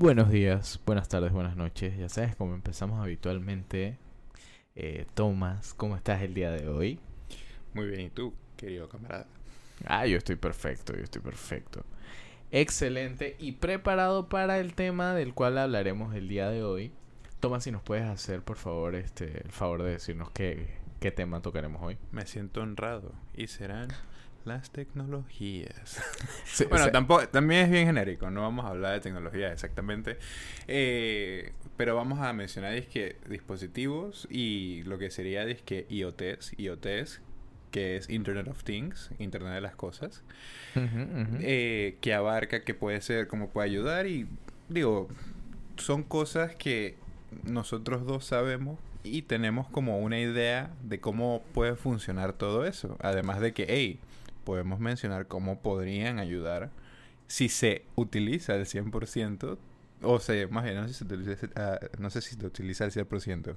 Buenos días, buenas tardes, buenas noches. Ya sabes cómo empezamos habitualmente. Eh, Tomás, ¿cómo estás el día de hoy? Muy bien, ¿y tú, querido camarada? Ah, yo estoy perfecto, yo estoy perfecto. Excelente y preparado para el tema del cual hablaremos el día de hoy. Tomás, si nos puedes hacer, por favor, este, el favor de decirnos qué, qué tema tocaremos hoy. Me siento honrado y serán las tecnologías. Sí, bueno, tampoco, también es bien genérico, no vamos a hablar de tecnología exactamente. Eh, pero vamos a mencionar disque, dispositivos y lo que sería disque IoTs, IoTs, que es Internet of Things, Internet de las Cosas, eh, que abarca, que puede ser, cómo puede ayudar y digo, son cosas que nosotros dos sabemos y tenemos como una idea de cómo puede funcionar todo eso. Además de que, hey, podemos mencionar cómo podrían ayudar si se utiliza el 100%, o sea, más bien, no sé si se utiliza, ah, no sé si se utiliza el 100%,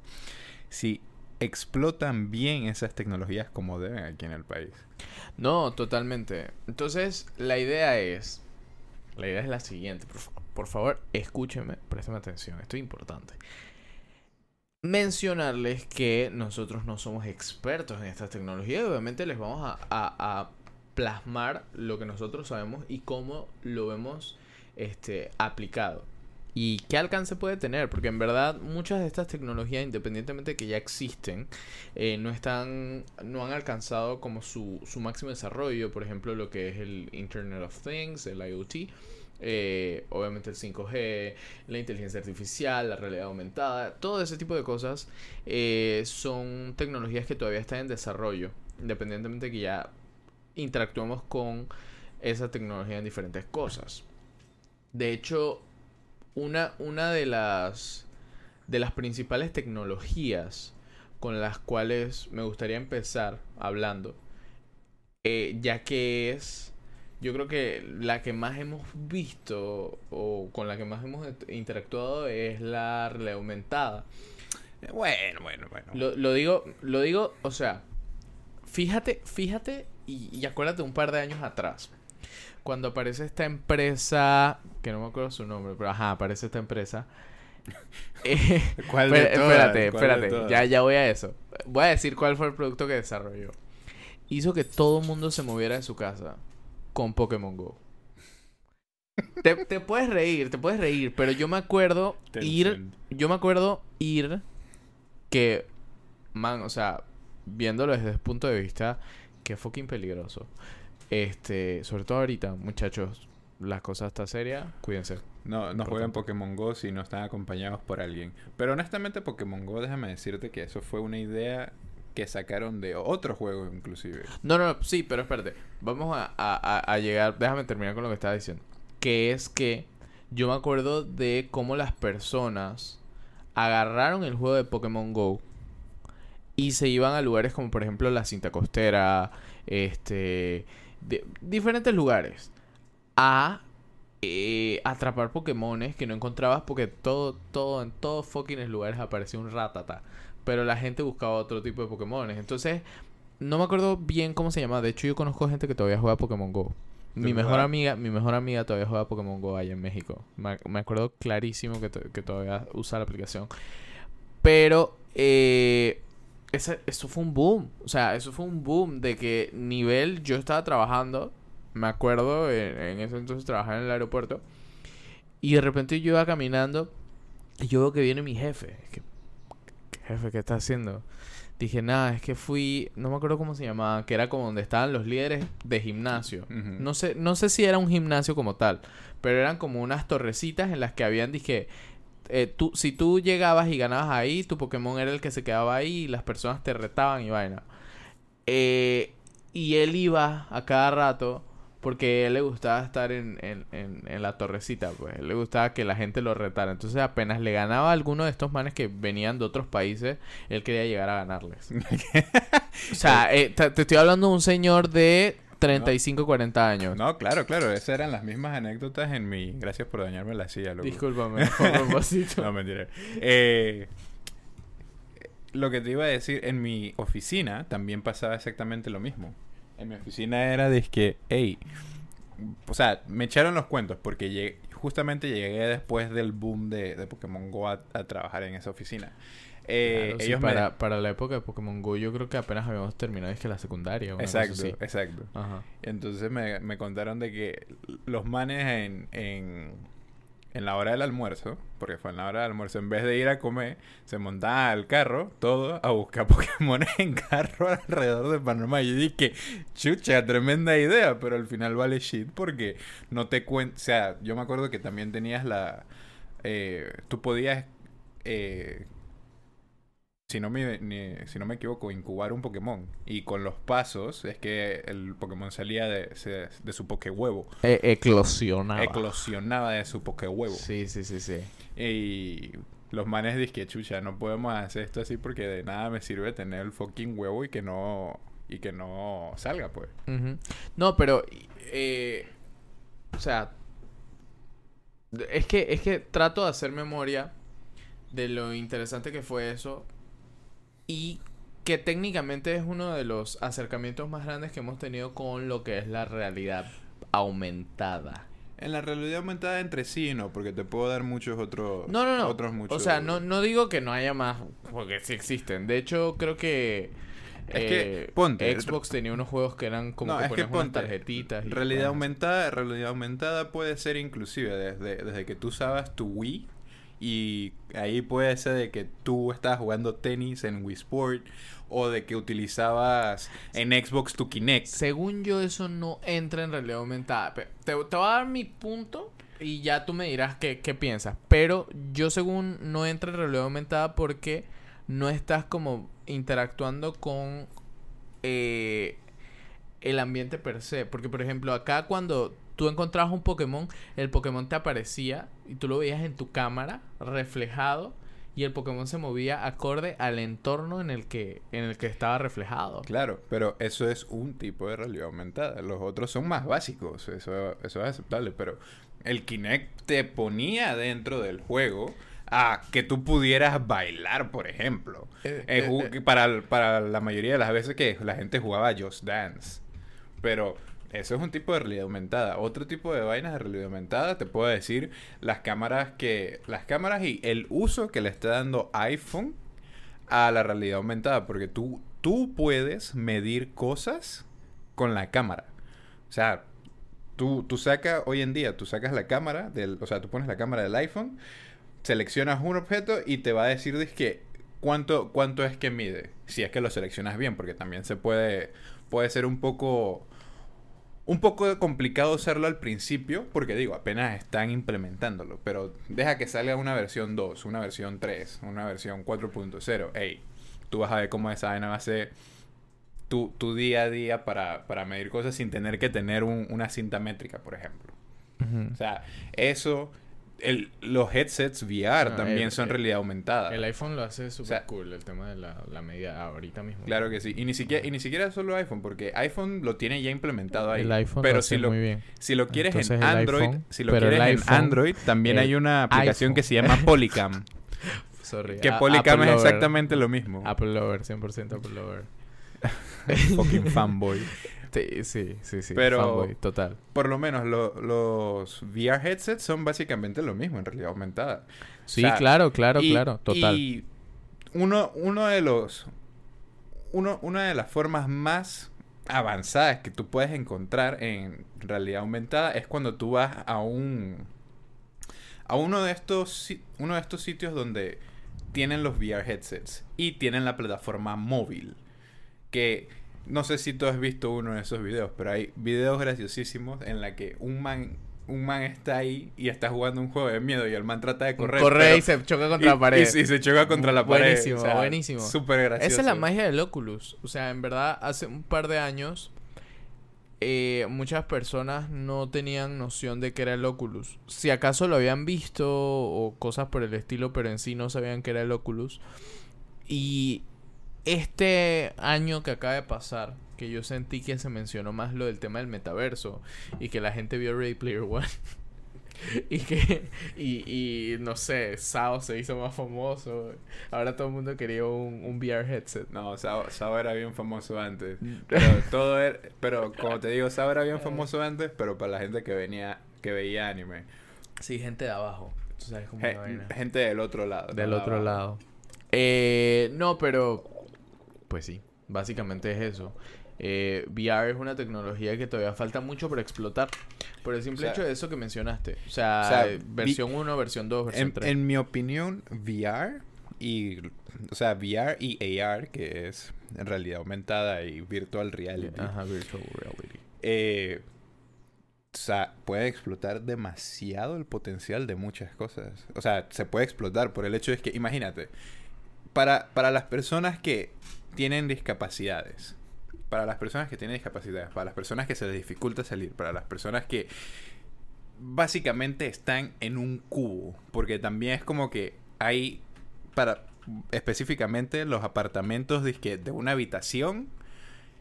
si explotan bien esas tecnologías como deben aquí en el país. No, totalmente. Entonces, la idea es. La idea es la siguiente. Por, fa- por favor, escúchenme, préstame atención. Esto es importante. Mencionarles que nosotros no somos expertos en estas tecnologías. Obviamente les vamos a plasmar lo que nosotros sabemos y cómo lo vemos este, aplicado. Y qué alcance puede tener, porque en verdad muchas de estas tecnologías, independientemente de que ya existen, eh, no están, no han alcanzado como su, su máximo desarrollo, por ejemplo, lo que es el Internet of Things, el IoT, eh, obviamente el 5G, la inteligencia artificial, la realidad aumentada, todo ese tipo de cosas eh, son tecnologías que todavía están en desarrollo, independientemente de que ya interactuemos con esa tecnología en diferentes cosas. De hecho, una, una de las de las principales tecnologías con las cuales me gustaría empezar hablando, eh, ya que es, yo creo que la que más hemos visto o con la que más hemos interactuado es la realidad aumentada. Bueno, bueno, bueno. Lo, lo digo, lo digo, o sea, fíjate, fíjate y, y acuérdate un par de años atrás. Cuando aparece esta empresa, que no me acuerdo su nombre, pero ajá, aparece esta empresa. Eh, ¿Cuál de todas? espérate, ¿Cuál de espérate, todas? ya, ya voy a eso. Voy a decir cuál fue el producto que desarrolló. Hizo que todo el mundo se moviera de su casa con Pokémon Go. Te, te puedes reír, te puedes reír, pero yo me acuerdo ir yo me acuerdo ir que, man, o sea, viéndolo desde ese punto de vista, que fucking peligroso. Este, sobre todo ahorita, muchachos, las cosas están serias, cuídense. No, no jueguen Pokémon Go si no están acompañados por alguien. Pero honestamente Pokémon Go, déjame decirte que eso fue una idea que sacaron de otro juego inclusive. No, no, no, sí, pero espérate, vamos a, a- a llegar, déjame terminar con lo que estaba diciendo. Que es que yo me acuerdo de cómo las personas agarraron el juego de Pokémon Go y se iban a lugares como por ejemplo la cinta costera, este, de- diferentes lugares a eh, atrapar Pokémones que no encontrabas porque todo, todo, en todos fucking lugares aparecía un ratata. Pero la gente buscaba otro tipo de Pokémones. Entonces, no me acuerdo bien cómo se llama. De hecho, yo conozco gente que todavía juega Pokémon Go. Mi ¿De mejor amiga, mi mejor amiga todavía juega Pokémon Go allá en México. Me, me acuerdo clarísimo que, que todavía usa la aplicación. Pero eh, ese- eso fue un boom. O sea, eso fue un boom de que nivel yo estaba trabajando. Me acuerdo en, en ese entonces trabajaba en el aeropuerto. Y de repente yo iba caminando y yo veo que viene mi jefe. Es que, jefe, ¿qué está haciendo? Dije, nada, es que fui, no me acuerdo cómo se llamaba, que era como donde estaban los líderes de gimnasio. No sé, no sé si era un gimnasio como tal, pero eran como unas torrecitas en las que habían, dije, eh, tú, si tú llegabas y ganabas ahí, tu Pokémon era el que se quedaba ahí y las personas te retaban y vaina. Eh, y él iba a cada rato porque a él le gustaba estar en, en, en, en la torrecita, pues. A él le gustaba que la gente lo retara. Entonces apenas le ganaba a alguno de estos manes que venían de otros países, él quería llegar a ganarles. O sea, eh, te, te estoy hablando de un señor de 35, 40 años. No, claro, claro, esas eran las mismas anécdotas en mi... Gracias por dañarme la silla, loco. Discúlpame, propósito. No, mentira. Eh, lo que te iba a decir, en mi oficina también pasaba exactamente lo mismo. En mi oficina era de que, hey, o sea, me echaron los cuentos porque llegué- justamente llegué después del boom de, de Pokémon Go a, a trabajar en esa oficina. Eh, Claro, sí, ellos me- para, para la época de Pokémon Go yo creo que apenas habíamos terminado es que la secundaria. Exacto, así. exacto. Ajá. Entonces me, me contaron de que los manes en, en, en la hora del almuerzo, porque fue en la hora del almuerzo, en vez de ir a comer, se montaban al carro, todo, a buscar Pokémon en carro alrededor de Panamá. Y yo dije, chucha, tremenda idea, pero al final vale shit porque no te cuentas. O sea, yo me acuerdo que también tenías la. eh, tú podías. eh, si no, me, ni- si no me equivoco, incubar un Pokémon. Y con los pasos es que el Pokémon salía de, se- de su Pokéhuevo. E- eclosionaba. Eclosionaba de su Pokéhuevo. Sí, sí, sí, sí. Y los manes dicen que chucha, no podemos hacer esto así porque de nada me sirve tener el fucking huevo y que no. Y que no salga, pues. No, pero... eh, o sea... Es que, es que trato de hacer memoria de lo interesante que fue eso y que técnicamente es uno de los acercamientos más grandes que hemos tenido con lo que es la realidad aumentada. En la realidad aumentada entre sí, no, porque te puedo dar muchos otros. No, no, no. Otros muchos. O sea, no, no digo que no haya más, porque sí existen. De hecho, creo que... Es que, eh, ponte, Xbox tenía unos juegos que eran como No, que es que ponías unas ponte, tarjetitas. y Realidad aumentada, realidad aumentada puede ser inclusive desde, desde que tú usabas tu Wii y ahí puede ser de que tú estabas jugando tenis en Wii Sport o de que utilizabas en Xbox tu Kinect. Según yo, eso no entra en realidad aumentada. Te, te voy a dar mi punto y ya tú me dirás qué, qué piensas. Pero yo, según, no entra en realidad aumentada porque no estás como interactuando con eh, el ambiente per se. Porque, por ejemplo, acá cuando tú encontrabas un Pokémon, el Pokémon te aparecía y tú lo veías en tu cámara reflejado. Y el Pokémon se movía acorde al entorno en el que, en el que estaba reflejado. Claro, pero eso es un tipo de realidad aumentada. Los otros son más básicos, eso, eso es aceptable, pero el Kinect te ponía dentro del juego a que tú pudieras bailar, por ejemplo. Eh, Eh, eh, para, para la mayoría de las veces que la gente jugaba Just Dance. Pero eso es un tipo de realidad aumentada. Otro tipo de vainas de realidad aumentada, te puedo decir, las cámaras que. Las cámaras y el uso que le está dando iPhone a la realidad aumentada. Porque tú, tú puedes medir cosas con la cámara. O sea, tú, tú sacas, hoy en día, tú sacas la cámara, del, o sea, tú pones la cámara del iPhone, seleccionas un objeto y te va a decir que cuánto, cuánto es que mide. Si es que lo seleccionas bien, porque también se puede, puede ser un poco, un poco complicado usarlo al principio, porque digo, apenas están implementándolo, pero deja que salga una versión 2, una versión 3, una versión 4.0, hey, tú vas a ver cómo esa vaina va a ser tu, tu día a día para, para medir cosas sin tener que tener un- una cinta métrica, por ejemplo. O sea, eso, el, los headsets VR No, también el- son realidad aumentada. El iPhone lo hace súper sea, cool, el tema de la, la medida ahorita mismo. Claro que sí. Y ni siquiera, y ni siquiera solo iPhone, porque iPhone lo tiene ya implementado ahí. El iPhone pero lo si lo, muy bien. si lo quieres Entonces, en Android, iPhone, si lo quieres en Android, también hay una aplicación iPhone. que se llama Polycam. Sorry. que Polycam Apple es lover. exactamente lo mismo. Apple Lover, 100% Apple Lover. Fucking fanboy. Sí, sí, sí, sí. Pero- fanboy, total. Por lo menos lo- los VR headsets son básicamente lo mismo en realidad aumentada. Sí, sea, claro, claro, Y- claro, total. Y uno, uno de los. Uno, una de las formas más avanzadas que tú puedes encontrar en realidad aumentada es cuando tú vas a un. a uno de estos. uno de estos sitios donde tienen los VR headsets y tienen la plataforma móvil. Que no sé si tú has visto uno de esos videos, pero hay videos graciosísimos en la que un man. Un man está ahí y está jugando un juego de miedo y el man trata de correr. Corre y se choca contra y, la pared. Y, se choca contra la pared. Buenísimo, o sea, buenísimo. Súper gracioso. Esa es la magia del Oculus. O sea, en verdad, hace un par de años, eh, muchas personas no tenían noción de que era el Oculus. Si acaso lo habían visto o cosas por el estilo, pero en sí no sabían que era el Oculus. Y este año que acaba de pasar, que yo sentí que se mencionó más lo del tema del metaverso y que la gente vio Ready Player One. y que, y, y no sé, Sao se hizo más famoso. Ahora todo el mundo quería un, un VR headset. No, Sao, Sao era bien famoso antes. Mm. Pero todo era, pero como te digo, Sao era bien famoso antes, pero para la gente que venía, que veía anime. Sí, gente de abajo. Tú sabes cómo gente del otro lado. Del otro abajo. lado. Eh, no, pero. Pues sí, básicamente es eso. Eh, VR es una tecnología que todavía falta mucho por explotar. Por el simple O sea- hecho de eso que mencionaste. O sea, O sea, eh, versión 1, versión 2, versión En, 3. en mi opinión, VR y o sea, VR y AR, que es en realidad aumentada y virtual reality, Ajá, virtual reality. eh, o sea, puede explotar demasiado el potencial de muchas cosas. O sea, se puede explotar por el hecho de que, imagínate, para, para las personas que tienen discapacidades, para las personas que tienen discapacidades, para las personas que se les dificulta salir, para las personas que básicamente están en un cubo, porque también es como que hay para específicamente los apartamentos dizque, de una habitación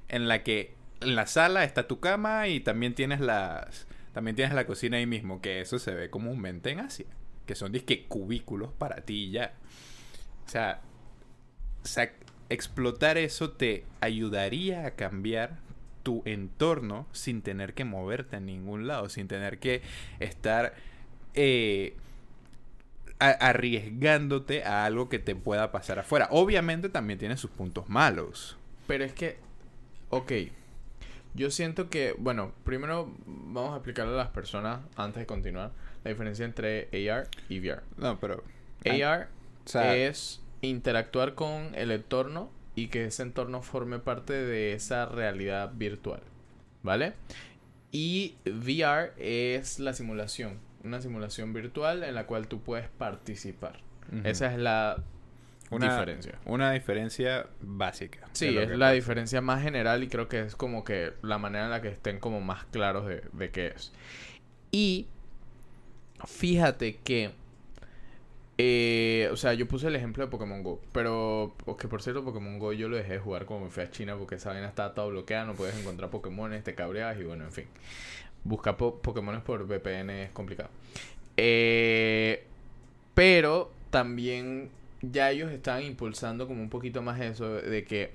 en la que en la sala está tu cama y también tienes las también tienes la cocina ahí mismo, que eso se ve comúnmente en Asia, que son disque cubículos para ti y ya. O sea, explotar eso te ayudaría a cambiar tu entorno sin tener que moverte a ningún lado, sin tener que estar eh, arriesgándote a algo que te pueda pasar afuera. Obviamente también tiene sus puntos malos. Pero es que, ok, yo siento que, bueno, primero vamos a explicarle a las personas, antes de continuar, la diferencia entre AR y VR. No, pero... AR o sea, es interactuar con el entorno y que ese entorno forme parte de esa realidad virtual, ¿vale? Y VR es la simulación, una simulación virtual en la cual tú puedes participar. Esa es la Una- diferencia. Una diferencia básica. Sí, es la pasa. diferencia más general y creo que es como que la manera en la que estén como más claros de, de qué es. Y fíjate que, eh, o sea, yo puse el ejemplo de Pokémon Go, pero, que por cierto, Pokémon Go yo lo dejé de jugar como me fui a China porque esa vaina estaba todo bloqueada, no puedes encontrar Pokémon, te cabreas y bueno, en fin. Buscar po Pokémon por VPN es complicado. Eh, pero también ya ellos están impulsando como un poquito más eso de que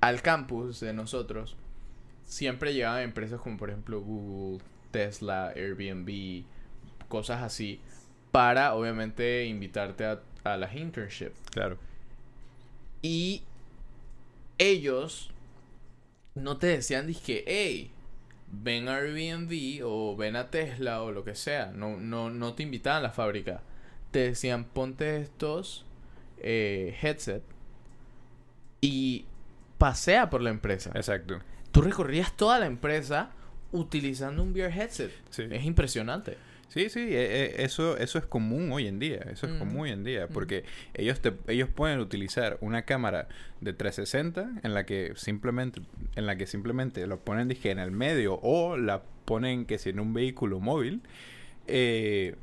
al campus de nosotros siempre llegaban empresas como por ejemplo Google, Tesla, Airbnb, cosas así, para obviamente invitarte a, a las internships. Claro. Y ellos no te decían, dizque, hey, ven a Airbnb o ven a Tesla o lo que sea. No, no, no te invitaban a la fábrica. Te decían, ponte estos eh, headset y pasea por la empresa. Exacto. Tú recorrías toda la empresa utilizando un VR headset. Sí. Es impresionante. Sí, sí, eh, eh, eso, eso es común hoy en día, eso es Mm. común hoy en día, Mm. porque ellos, te, ellos pueden utilizar una cámara de 360 en la que simplemente, en la que simplemente lo ponen dije, en el medio o la ponen que si en un vehículo móvil, eh,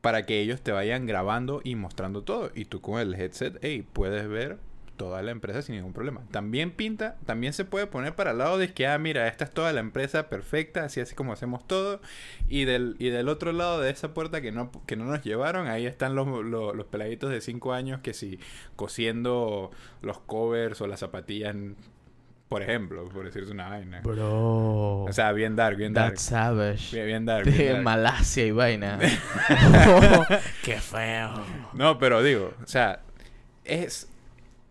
para que ellos te vayan grabando y mostrando todo. Y tú con el headset, hey, puedes ver toda la empresa sin ningún problema. También pinta, también se puede poner para el lado de que, ah, mira, esta es toda la empresa perfecta, así así como hacemos todo. Y del, y del otro lado de esa puerta que no, que no nos llevaron, ahí están los, los, los peladitos de 5 años que si cosiendo los covers o las zapatillas, por ejemplo, por decirte una vaina. Bro. O sea, bien dark, bien dark. That's savage. Bien, bien dark. bien De dark. Malasia y vaina. Qué feo. No, pero digo, o sea, es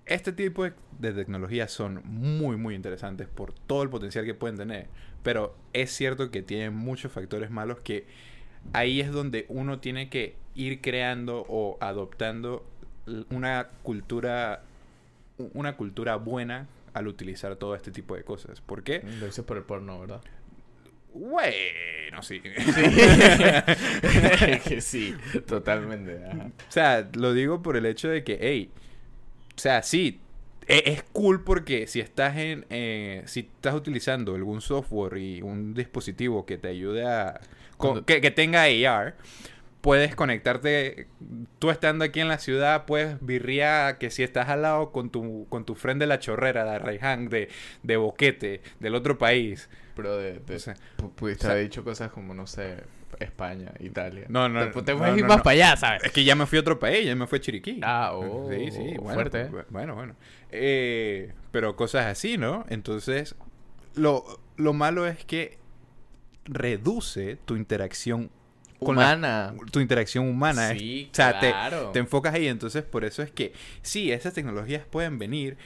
este tipo de, tecnologías son muy, muy interesantes por todo el potencial que pueden tener. Pero es cierto que tienen muchos factores malos que ahí es donde uno tiene que ir creando o adoptando una cultura, una cultura buena al utilizar todo este tipo de cosas. ¿Por qué? Lo hice por el porno, ¿verdad? Bueno, sí. que sí, totalmente. ajá. O sea, lo digo por el hecho de que, hey, o sea, sí, e- es cool porque si estás en, eh, si estás utilizando algún software y un dispositivo que te ayude a, con- que, que tenga AR, puedes conectarte, tú estando aquí en la ciudad, puedes birriar que si estás al lado con tu, con tu friend de la chorrera, de Raihan, de, de Boquete, del otro país. Pero de, de- O sea, pu- pudiste o sea- haber dicho cosas como, no sé, España, Italia. No, no, Te, te no, puedes ir no, más no. para allá, ¿sabes? Es que ya me fui a otro país, ya me fui a Chiriquí. Ah, oh, sí, sí, bueno, fuerte, pues, ¿eh? bueno, bueno. Eh, pero cosas así, ¿no? Entonces, lo, lo malo es que reduce tu interacción la- Humana. tu interacción humana. Sí, o sea, te- claro. te, enfocas ahí. Entonces, por eso es que sí, esas tecnologías pueden venir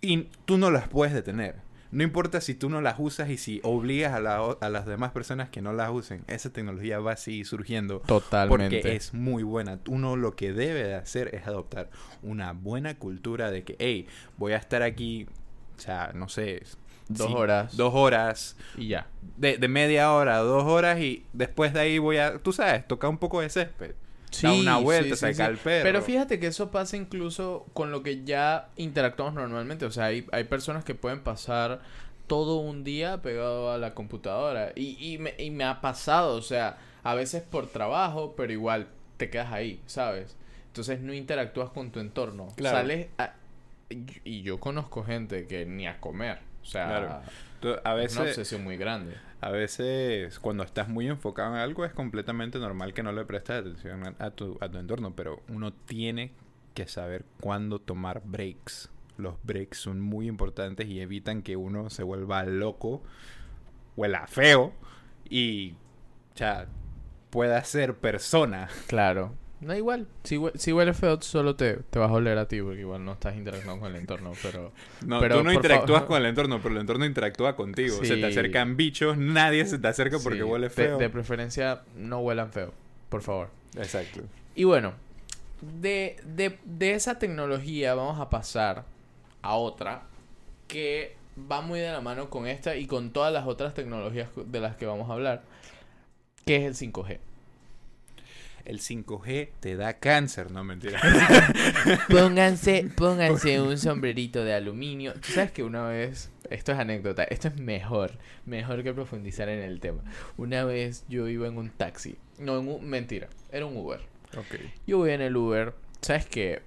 y tú no las puedes detener. No importa si tú no las usas y si obligas a, la a las demás personas que no las usen, esa tecnología va a seguir surgiendo Totalmente. porque es muy buena. Uno lo que debe de hacer es adoptar una buena cultura de que, hey, voy a estar aquí, o sea, no sé. Dos sí, horas. Dos horas. Y ya. De, de media hora, dos horas y después de ahí voy a, tú sabes, tocar un poco de césped. Da una vuelta, sí, sí, sacar sí. al perro. Pero fíjate que eso pasa incluso con lo que ya interactuamos normalmente. O sea, hay, hay personas que pueden pasar todo un día pegado a la computadora. Y, y, me, y me ha pasado, o sea, a veces por trabajo, pero igual te quedas ahí, ¿sabes? Entonces no interactúas con tu entorno. Claro. Sales a- Y yo conozco gente que ni a comer. O sea, Claro. A es una veces, obsesión muy grande. A veces cuando estás muy enfocado en algo es completamente normal que no le prestes atención a, tu, a tu entorno, pero uno tiene que saber cuándo tomar breaks. Los breaks son muy importantes y evitan que uno se vuelva loco, huela feo y sea, pueda ser persona. Claro. No igual. Si, hue- si huele feo, solo te, te vas a oler a ti, porque igual no estás interactuando con el entorno, pero... No, Pero, tú no interactúas con el entorno, pero el entorno interactúa contigo. Se te acercan bichos, nadie se te acerca porque sí, huele de- feo. De, preferencia, no huelan feo, por favor. Exacto. Y bueno, de, de, de esa tecnología vamos a pasar a otra que va muy de la mano con esta y con todas las otras tecnologías de las que vamos a hablar, que es el 5G. El 5G te da cáncer, no mentira. Pónganse, pónganse un sombrerito de aluminio. Tú sabes que una vez, esto es anécdota, esto es mejor, mejor que profundizar en el tema. Una vez yo iba en un taxi, no, en un, mentira, era un Uber. ok. Yo voy en el Uber, sabes que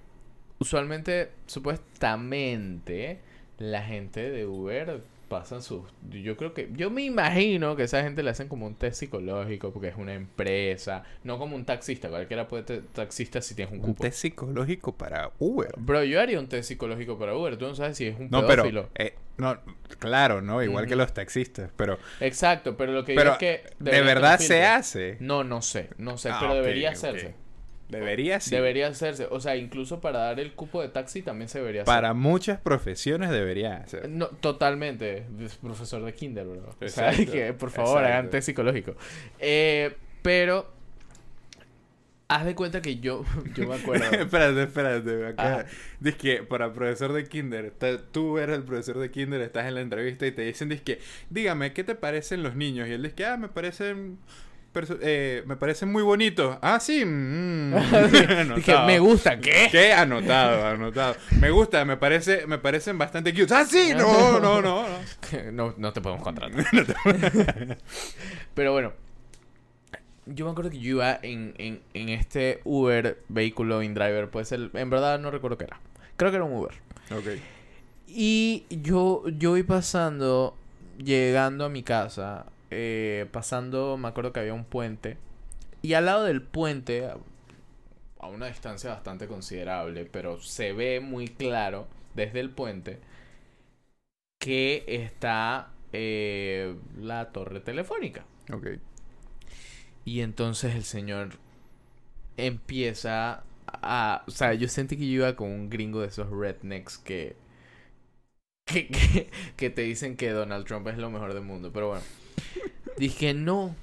usualmente, supuestamente, la gente de Uber pasan sus, yo creo que, yo me imagino que esa gente le hacen como un test psicológico porque es una empresa, no como un taxista, cualquiera puede ser taxista si tienes un Un cupo. test psicológico para Uber. Bro, yo haría un test psicológico para Uber. Tú no sabes si es un No, pero eh, no, claro, no, igual que los taxistas, pero Exacto, pero lo que pero digo es que... de verdad se hace. No, no sé, no sé, Ah, pero debería hacerse. Debería sí. Debería hacerse. O sea, incluso para dar el cupo de taxi también se debería Para muchas profesiones debería hacer. hacer. No, totalmente. Es profesor de kinder, bro. O sea, que por favor hagan test psicológico. Eh, pero... Haz de cuenta que yo... Yo me acuerdo... espérate, espérate. Acá. Dice que para profesor de kinder, tú eres el profesor de kinder, estás en la entrevista y te dicen, dice que, dígame, ¿qué te parecen los niños? Y él dice que, ah, me parecen, eh, me parecen muy bonitos. Ah, sí. mm. Dije, Anotado. me gusta, ¿qué? ¿Qué? Anotado, anotado. Me gusta, me parece, me parecen bastante cute. Ah, sí, no, no, no. no. no, no te podemos contratar. Pero bueno, yo me acuerdo que yo iba en, en, en este Uber, vehículo InDriver, puede ser, en verdad no recuerdo qué era. Creo que era un Uber. Ok. Y yo, yo iba pasando, llegando a mi casa, eh, pasando, me acuerdo que había un puente. Y al lado del puente, a, una distancia bastante considerable, pero se ve muy claro desde el puente, que está eh, la torre telefónica. Ok. Y entonces el señor empieza a... O sea, yo sentí que yo iba con un gringo de esos rednecks que... Que, que, que te dicen que Donald Trump es lo mejor del mundo. Pero bueno. Dije, no.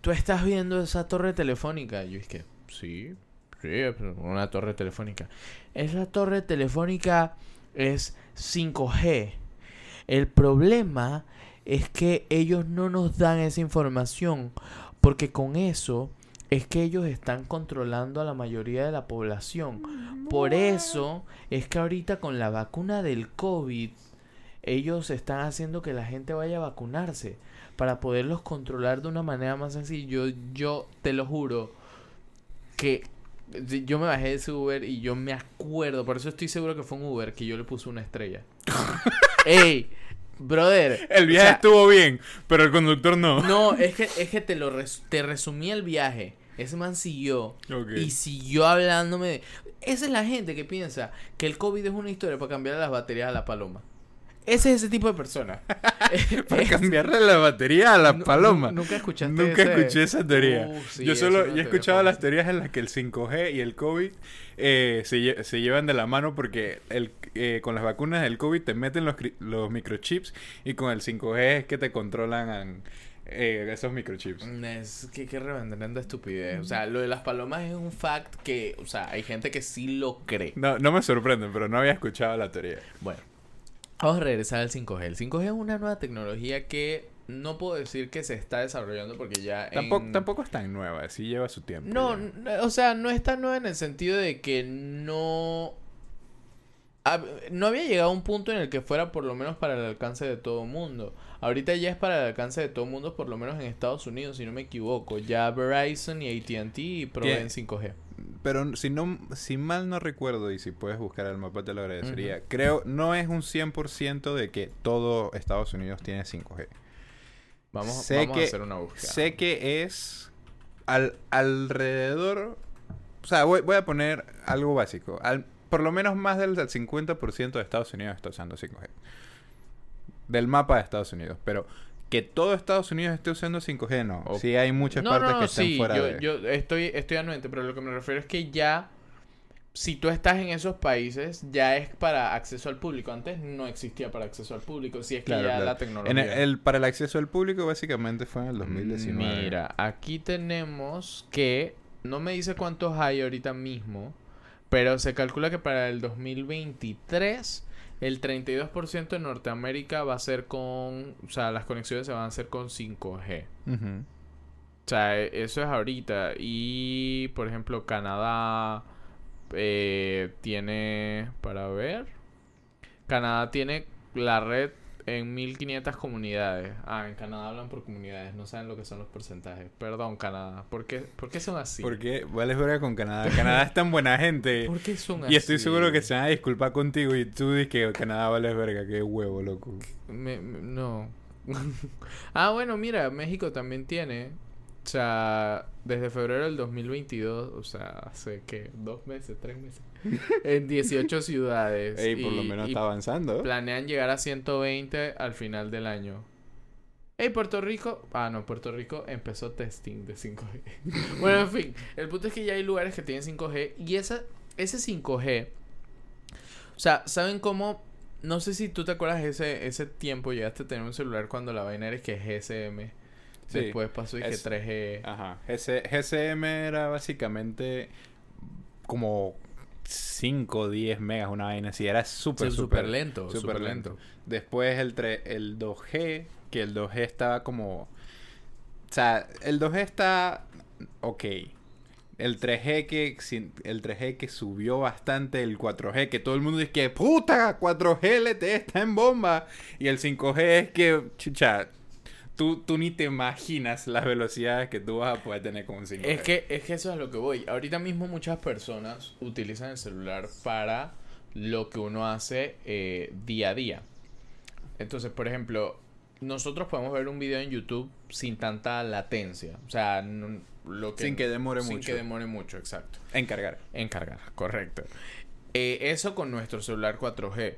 Tú estás viendo esa torre telefónica. Yo dije, sí. Sí, es una torre telefónica. Esa torre telefónica es 5G. El problema es que ellos no nos dan esa información porque con eso es que ellos están controlando a la mayoría de la población. Por eso es que ahorita con la vacuna del COVID ellos están haciendo que la gente vaya a vacunarse para poderlos controlar de una manera más sencilla. Yo, yo te lo juro que yo me bajé de ese Uber y yo me acuerdo, por eso estoy seguro que fue un Uber que yo le puse una estrella. ¡Ey! Brother. El o viaje sea, estuvo bien, pero el conductor no. No, es que, es que te lo res- te resumí el viaje. Ese man siguió y siguió hablándome de... Esa es la gente que piensa que el COVID es una historia para cambiar las baterías a la paloma. Ese es ese tipo de persona. Para cambiarle la batería a la Nu- paloma. nu- nunca escuchaste Nunca ese? escuché esa teoría. Uh, sí, yo solo yo he escuchado las teorías en las que el 5G y el COVID eh, se, se llevan de la mano porque el, eh, con las vacunas del COVID te meten los, los microchips y con el 5G es que te controlan eh, esos microchips. Es que qué reverenda estupidez. O sea, lo de las palomas es un fact que, o sea, hay gente que sí lo cree. No, no me sorprende, pero no había escuchado la teoría. Bueno, vamos a regresar al 5G. El 5G es una nueva tecnología que no puedo decir que se está desarrollando porque ya Tampoco, en- tampoco es tan nueva, sí lleva su tiempo. No, ya. o sea, no es tan nueva en el sentido de que no... No había llegado a un punto en el que fuera por lo menos para el alcance de todo el mundo. Ahorita ya es para el alcance de todo el mundo, por lo menos en Estados Unidos, si no me equivoco. Ya Verizon y ATT proveen 5G. Pero si no si mal no recuerdo y si puedes buscar el mapa te lo agradecería. Creo no es un 100% de que todo Estados Unidos tiene 5G. Vamos, Sé vamos que- a hacer una búsqueda. Sé que es al, alrededor o sea, voy, voy a poner algo básico. Al, por lo menos más del 50% de Estados Unidos está usando 5G. Del mapa de Estados Unidos, pero que todo Estados Unidos esté usando 5G no. Sí hay muchas no, partes no, no, que están sí, fuera yo, de yo estoy, estoy anuente, pero lo que me refiero es que ya, si tú estás en esos países, ya es para acceso al público. Antes no existía para acceso al público, si es que Claro, ya claro. la En tecnología... el, el- para el acceso al público básicamente fue en el 2019. Mira, aquí tenemos que, no me dice cuántos hay ahorita mismo, pero se calcula que para el 2023 el 32% de Norteamérica va a ser con, o sea, las conexiones se van a hacer con 5G. Ujú. O sea, e- eso es ahorita. Y, por ejemplo, Canadá eh, tiene, para ver, Canadá tiene la red en 1500 comunidades. Ah, en Canadá hablan por comunidades, no saben lo que son los porcentajes. Perdón, Canadá. ¿Por qué, por qué son así? Porque vales verga con Canadá. Canadá es tan buena gente. ¿Por qué son así? Y estoy seguro que se van a disculpar contigo y tú dices que Canadá vales verga. Qué huevo, loco. Me- me- no. ah, bueno, mira, México también tiene. O sea, desde febrero del 2022, o sea, hace que dos meses, tres meses, en 18 ciudades. Ey, por lo menos está avanzando. Planean llegar a 120 al final del año. Ey, Puerto Rico. Ah, no, Puerto Rico empezó testing de 5G. bueno, en fin, el punto es que ya hay lugares que tienen 5G y esa, ese 5G. O sea, ¿saben cómo? No sé si tú te acuerdas ese, ese tiempo, llegaste a tener un celular cuando la vaina era que GSM. Sí. Después pasó y que Es- 3G. Ajá. GC GCM era básicamente como 5 o 10 megas, una vaina así. Era súper, súper lento, súper lento. lento. Después el, tre- el 2G, que el 2G estaba como... O sea, el 2G está ok. El 3G que el 3G que subió bastante, el 4G que todo el mundo dice que puta, 4G LTE está en bomba y el 5G es que chucha, tú, tú ni te imaginas las velocidades que tú vas a poder tener con un 5G. Es que, es que eso es a lo que voy. Ahorita mismo muchas personas utilizan el celular para lo que uno hace eh, día a día. Entonces, por ejemplo, nosotros podemos ver un video en YouTube sin tanta latencia. O sea, no- lo que, Sin que demore sin mucho. que demore mucho, exacto. en cargar. En cargar, correcto. Eh, eso con nuestro celular 4G.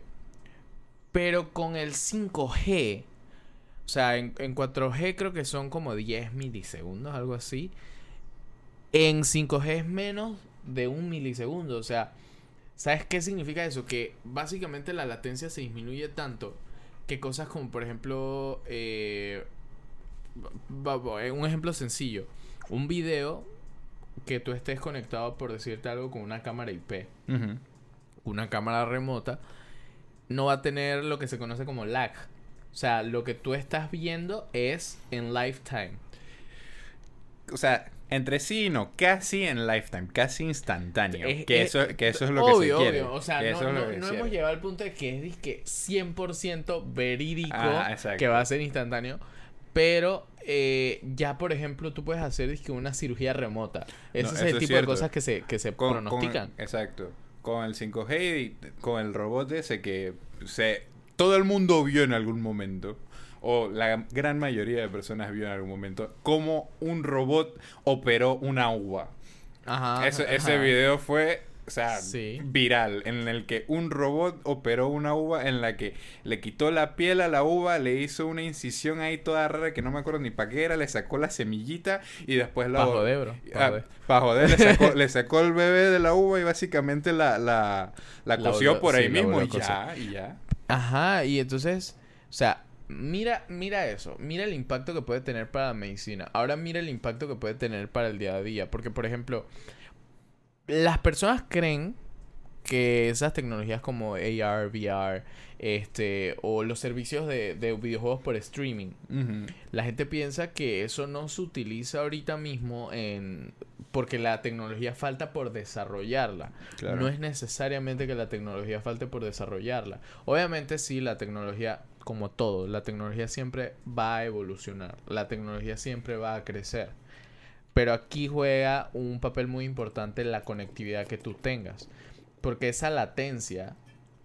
Pero con el 5G, o sea, en, en 4G creo que son como 10 milisegundos, algo así. En 5G es menos de un milisegundo. O sea, ¿sabes qué significa eso? Que básicamente la latencia se disminuye tanto que cosas como, por ejemplo, eh, va- un ejemplo sencillo. Un video que tú estés conectado, por decirte algo, con una cámara IP, una cámara remota, no va a tener lo que se conoce como lag. O sea, lo que tú estás viendo es en lifetime. O sea, entre sí y no, casi en lifetime, casi instantáneo. Es- que, es- eso, que eso es lo que obvio, se quiere. obvio. O sea, que no, no- que hemos llegado al punto de que es disque 100% verídico Ah, que va a ser instantáneo. Pero eh, ya, por ejemplo, tú puedes hacer disque una cirugía remota. Ese No, es el tipo de cosas que se, que se Con- pronostican. con- exacto. Con el 5G y con el robot ese que se todo el mundo vio en algún momento, o la gran mayoría de personas vio en algún momento, cómo un robot operó una uva. Ajá. Ese, video fue, o sea, Sí. viral, en el que un robot operó una uva en la que le quitó la piel a la uva, le hizo una incisión ahí toda rara que no me acuerdo ni para qué era, le sacó la semillita y después la... Pa' joder, bro, pa' Ah, joder. pa' joder, le sacó, le sacó el bebé de la uva y básicamente la, la, la coció por sí, ahí mismo y ya, y ya. Ajá, y entonces, o sea, mira, mira eso, mira el impacto que puede tener para la medicina. Ahora mira el impacto que puede tener para el día a día, porque por ejemplo, las personas creen que esas tecnologías como AR, VR, este, o los servicios de, de videojuegos por streaming, la gente piensa que eso no se utiliza ahorita mismo en porque la tecnología falta por desarrollarla. Claro. No es necesariamente que la tecnología falte por desarrollarla. Obviamente sí, la tecnología, como todo, la tecnología siempre va a evolucionar. La tecnología siempre va a crecer. Pero aquí juega un papel muy importante la conectividad que tú tengas. Porque esa latencia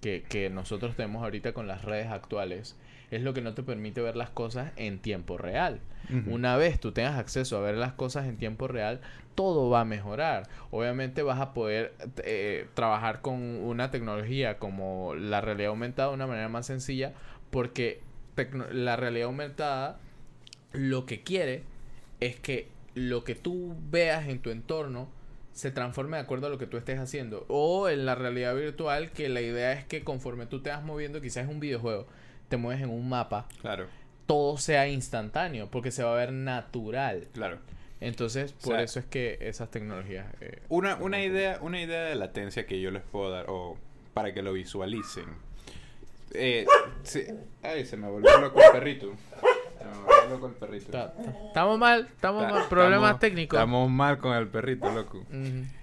que, que nosotros tenemos ahorita con las redes actuales es lo que no te permite ver las cosas en tiempo real. Una vez tú tengas acceso a ver las cosas en tiempo real, todo va a mejorar. Obviamente vas a poder eh, trabajar con una tecnología como la realidad aumentada de una manera más sencilla porque la realidad aumentada lo que quiere es que lo que tú veas en tu entorno se transforme de acuerdo a lo que tú estés haciendo. O en la realidad virtual, que la idea es que conforme tú te vas moviendo, quizás es un videojuego, te mueves en un mapa, Claro, todo sea instantáneo, porque se va a ver natural. claro. Entonces, O por sea, eso es que esas tecnologías... eh, Una, una idea, una idea de latencia que yo les puedo dar, o para que lo visualicen. Eh, sí. Ay, se me volvió loco el perrito. Se me volvió loco el perrito. Ta- ta- Estamos mal, estamos Ta- mal. Problemas estamos- técnicos. Estamos mal con el perrito, loco.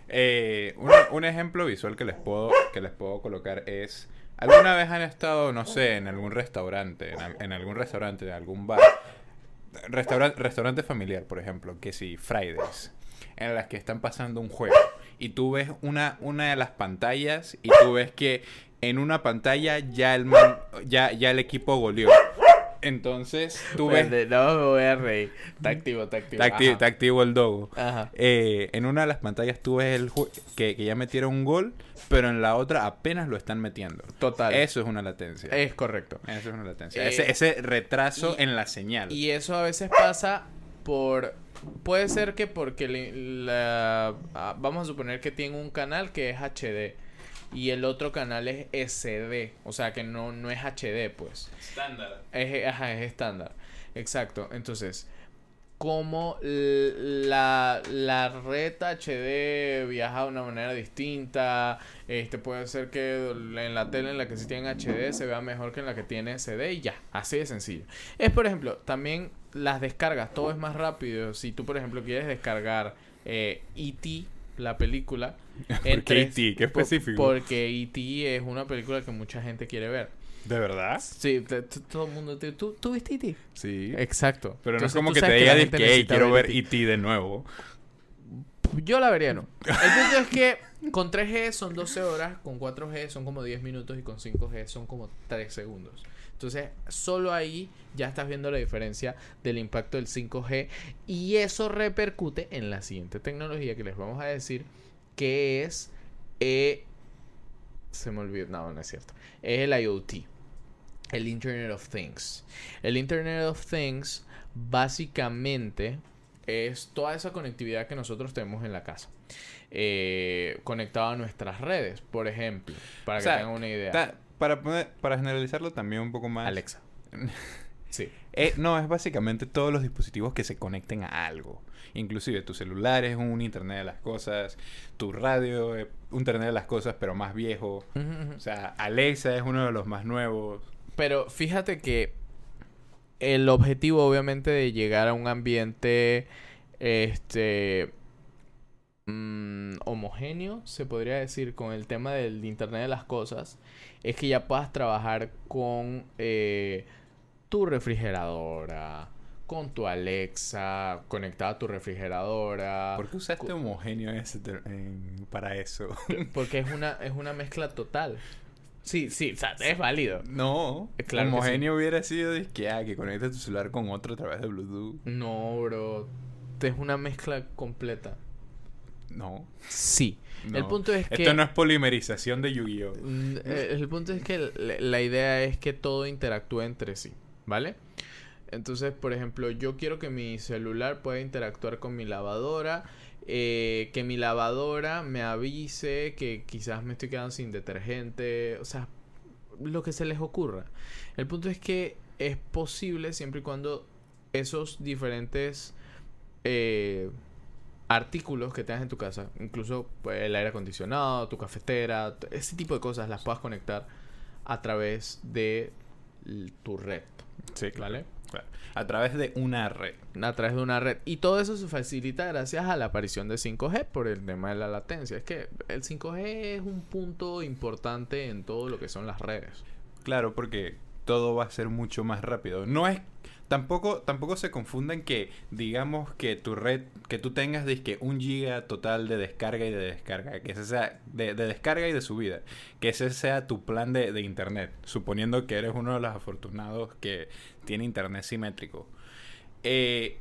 Eh, un, un ejemplo visual que les puedo que les puedo colocar es alguna vez han estado no sé en algún restaurante en algún restaurante en algún bar restaurante restaurante familiar por ejemplo que si Fridays en las que están pasando un juego y tú ves una una de las pantallas y tú ves que en una pantalla ya el man- ya ya el equipo goleó entonces tú ves Vende, No me voy a reír. Está activo, está activo. está acti- está activo el dogo Ajá. eh, en una de las pantallas tú ves el que, que ya metieron un gol, pero en la otra apenas lo están metiendo. Total. Eso es una latencia. Es correcto. Eso es una latencia. Eh, ese, ese retraso y- en la señal. Y eso a veces pasa por... Puede ser que porque la, vamos a suponer que tiene un canal que es HD y el otro canal es SD, o sea que no, no es HD pues. Estándar. Es, ajá, es estándar. Exacto. Entonces, como la, la red HD viaja de una manera distinta, este puede ser que en la tele en la que sí tiene HD se vea mejor que en la que tiene SD y ya, así de sencillo. Es por ejemplo, también las descargas, todo es más rápido. Si tú por ejemplo quieres descargar eh, E.T., la película, ¿Por qué E.T.? ¿Qué po- específico? Porque E.T. es una película que mucha gente quiere ver. ¿De verdad? Sí, todo el mundo. ¿Tú, ¿tú viste E.T.? Sí. Exacto. Pero no es como que te diga que "Hey, necesita quiero ver E.T.. E.T. de nuevo. Yo la vería, no. El punto es que con 3G son 12 horas, con 4G son como 10 minutos y con 5G son como 3 segundos. Entonces, solo ahí ya estás viendo la diferencia del impacto del 5G y eso repercute en la siguiente tecnología que les vamos a decir que es eh, se me olvidó, no, no es cierto. Es el IoT, el Internet of Things. El Internet of Things básicamente es toda esa conectividad que nosotros tenemos en la casa. Eh, conectado a nuestras redes, por ejemplo, para O que sea, tengan una idea. Ta- para, para generalizarlo también un poco más. Alexa. Sí. Eh, no, es básicamente todos los dispositivos que se conecten a algo. Inclusive tu celular es un internet de las cosas, tu radio es un internet de las cosas, pero más viejo. O sea, Alexa es uno de los más nuevos. Pero fíjate que el objetivo, obviamente, de llegar a un ambiente este mm, homogéneo, se podría decir, con el tema del Internet de las Cosas, es que ya puedas trabajar con eh, tu refrigeradora, con tu Alexa, conectada a tu refrigeradora. ¿Por qué usaste homogéneo en ese en- para eso? Porque es una, es una mezcla total. Sí, sí, o sea, es válido. No, Eh, claro homogéneo hubiera sido de que, ah, que conectes tu celular con otro a través de Bluetooth. No, bro. Es una mezcla completa. No. Sí. no. El punto es que... Esto no es polimerización de Yu-Gi-Oh! Eh, El punto es que la idea es que todo interactúe entre sí, ¿vale? Entonces, por ejemplo, yo quiero que mi celular pueda interactuar con mi lavadora, eh, que mi lavadora me avise que quizás me estoy quedando sin detergente, o sea, lo que se les ocurra. El punto es que es posible siempre y cuando esos diferentes eh, artículos que tengas en tu casa, incluso pues, el aire acondicionado, tu cafetera, ese tipo de cosas las puedas conectar a través de tu red, Sí, ¿vale? Claro. A través de una red. A través de una red. Y todo eso se facilita gracias a la aparición de 5G por el tema de la latencia. Es que el 5G es un punto importante en todo lo que son las redes. Claro, porque todo va a ser mucho más rápido. No es tampoco tampoco se confundan que digamos que tu red que tú tengas disque un giga total de descarga y de descarga, que ese sea de, de descarga y de subida, que ese sea tu plan de, de internet, suponiendo que eres uno de los afortunados que tiene internet simétrico. Eh,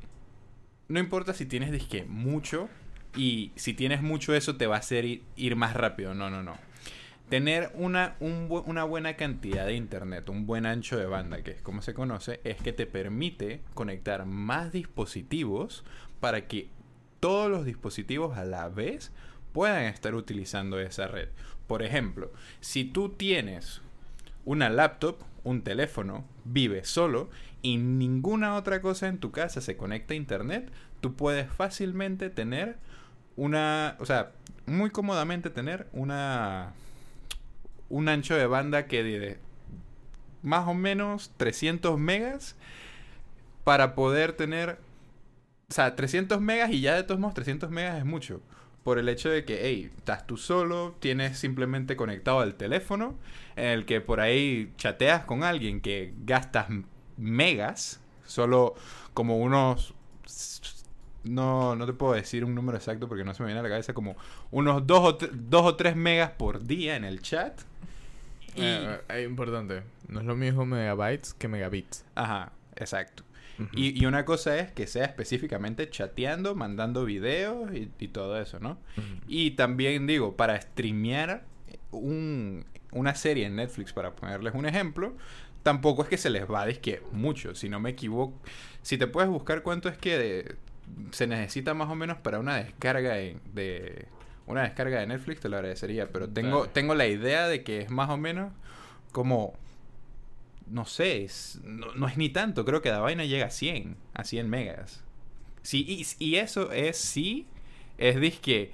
no importa si tienes disque mucho y si tienes mucho eso te va a hacer ir, ir más rápido. No, no, no. Tener una, una buena cantidad de internet, un buen ancho de banda, que es como se conoce, es que te permite conectar más dispositivos para que todos los dispositivos a la vez puedan estar utilizando esa red. Por ejemplo, si tú tienes una laptop, un teléfono, vives solo y ninguna otra cosa en tu casa se conecta a internet, tú puedes fácilmente tener una, o sea, muy cómodamente tener una un ancho de banda que de más o menos 300 megas para poder tener o sea, 300 megas y ya de todos modos 300 megas es mucho. Por el hecho de que, hey, estás tú solo, tienes simplemente conectado al teléfono, en el que por ahí chateas con alguien que gastas megas, solo como unos... No, no te puedo decir un número exacto porque no se me viene a la cabeza, como unos 2 o, tre- dos o 3 megas por día en el chat. Y... Eh, eh, importante. No es lo mismo megabytes que megabits. Ajá, exacto. Y, y una cosa es que sea específicamente chateando, mandando videos y, y todo eso, ¿no? Y también digo, para streamear un- una serie en Netflix, para ponerles un ejemplo, tampoco es que se les va a que mucho, si no me equivoco. Si te puedes buscar cuánto es que de- se necesita más o menos para una descarga de, de- una descarga de Netflix, te lo agradecería. Pero tengo, tengo la idea de que es más o menos como no sé, es- no, no es ni tanto, creo que la vaina llega a 100, a 100 megas. Sí, y, y eso es sí, es disque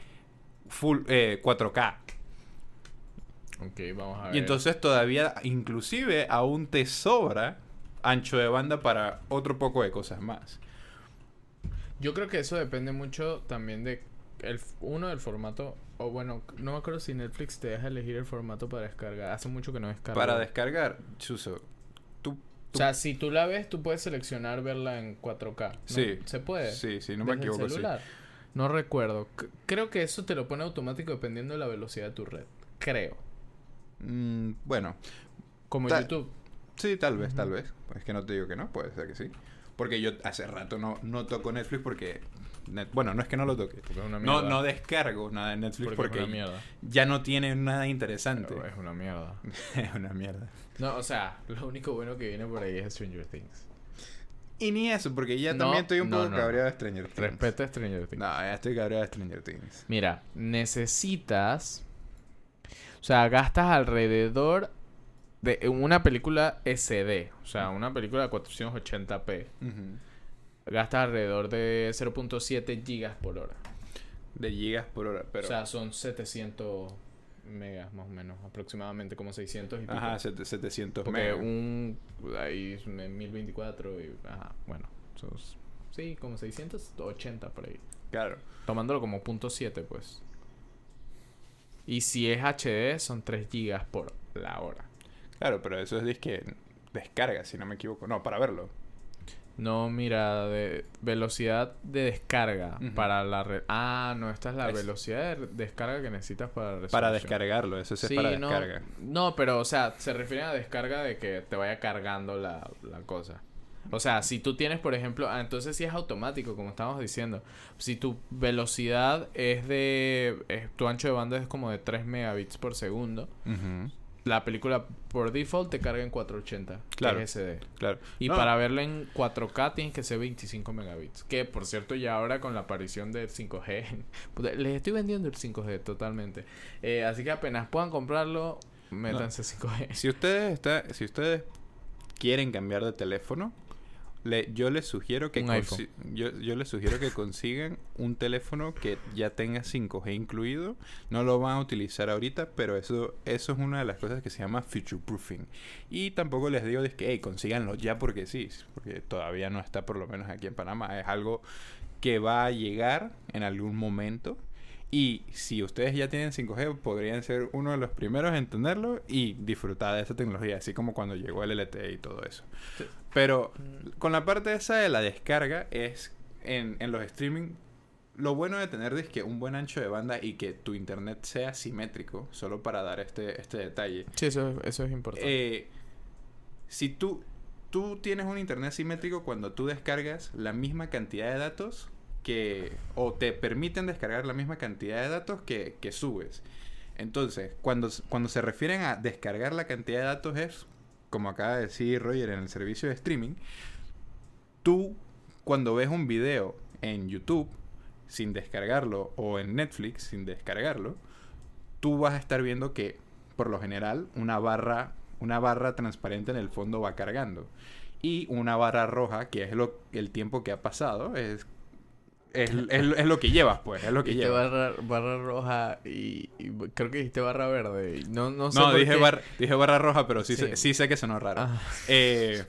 full eh, 4K. Ok, vamos a ver. Y entonces todavía, inclusive, aún te sobra ancho de banda para otro poco de cosas más. Yo creo que eso depende mucho también de el, uno del formato o bueno, no me acuerdo si Netflix te deja elegir el formato para descargar. Hace mucho que no descargo. Para descargar, Chuso, tú... O sea, si tú la ves, tú puedes seleccionar verla en 4K. ¿no? Sí. Se puede. Sí, sí, no me Desde equivoco, sí. No recuerdo. C- creo que eso te lo pone automático dependiendo de la velocidad de tu red. Creo. Mm, bueno, Como Ta- YouTube. Sí, tal vez, tal vez. Es que no te digo que no, puede ser que sí. Porque yo hace rato no, no toco Netflix porque... net- bueno, no es que no lo toque. No, no descargo nada de Netflix porque, ya no tiene nada interesante. Pero es una mierda. es una mierda. No, o sea, lo único bueno que viene por ahí es Stranger Things. Y ni eso, porque ya No, también estoy un no, poco no, cabreado de Stranger Things. Respeta a Stranger Things. No, ya estoy cabreado de Stranger Things. Mira, necesitas. O sea, gastas alrededor de una película SD. O sea, una película de 480p. Ujú. Gastas alrededor de 0.7 gigas por hora. De gigas por hora, pero... O sea, son 700 megas más o menos. Aproximadamente como 600 y pico. Ajá, sete- 700 Porque megas. un. Ahí es en 1024 y. Ajá, bueno. son- sí, como 680 por ahí. Claro. Tomándolo como punto .7, pues. Y si es HD, son 3 gigas por la hora. Claro, pero eso es disque descarga, si no me equivoco. No, para verlo. No, mira, de velocidad de descarga para la red. Ah, no, esta es la Es- velocidad de descarga que necesitas para la Para resolución. descargarlo, eso Sí, es para no, descarga. no, pero o sea, se refiere a descarga de que te vaya cargando la, la cosa. O sea, si tú tienes, por ejemplo, ah, entonces sí es automático, como estábamos diciendo. Si tu velocidad es de, es- tu ancho de banda es como de 3 megabits por segundo, Ujú, la película por default te carga en 480, Claro. que es SD. Claro. Y No, para verlo en 4K tienes que ser 25 megabits. Que por cierto, ya ahora con la aparición del 5G, puta, les estoy vendiendo el 5G totalmente. Eh, así que apenas puedan comprarlo, métanse 5G. Si ustedes está, si ustedes quieren cambiar de teléfono, le, yo les sugiero que yo, yo les sugiero que consigan un teléfono que ya tenga 5G incluido. No lo van a utilizar ahorita, pero eso, eso es una de las cosas que se llama future proofing. Y tampoco les digo de que hey, consíganlo ya porque sí, porque todavía no está por lo menos aquí en Panamá. Es algo que va a llegar en algún momento. Y si ustedes ya tienen 5G, podrían ser uno de los primeros en tenerlo y disfrutar de esa tecnología, así como cuando llegó el LTE y todo eso. Sí. Pero con la parte esa de la descarga, es en, en los streaming, lo bueno de tener es que un buen ancho de banda y que tu internet sea simétrico, solo para dar este, este detalle. Sí, eso, eso es importante. Eh, si tú, tú tienes un internet simétrico cuando tú descargas la misma cantidad de datos que... o te permiten descargar la misma cantidad de datos que, subes. Entonces, cuando, cuando se refieren a descargar la cantidad de datos es, como acaba de decir Roger en el servicio de streaming, tú cuando ves un video en YouTube sin descargarlo o en Netflix sin descargarlo, tú vas a estar viendo que por lo general una barra una barra transparente en el fondo va cargando y una barra roja que es el tiempo que ha pasado es es, es- es lo que llevas pues es lo que llevas barra, barra roja y, y creo que dijiste barra verde. No, no sé no por dije qué. barra dije barra roja pero sí, Sí. Sé, sí sé que sonó raro Ah, Eh,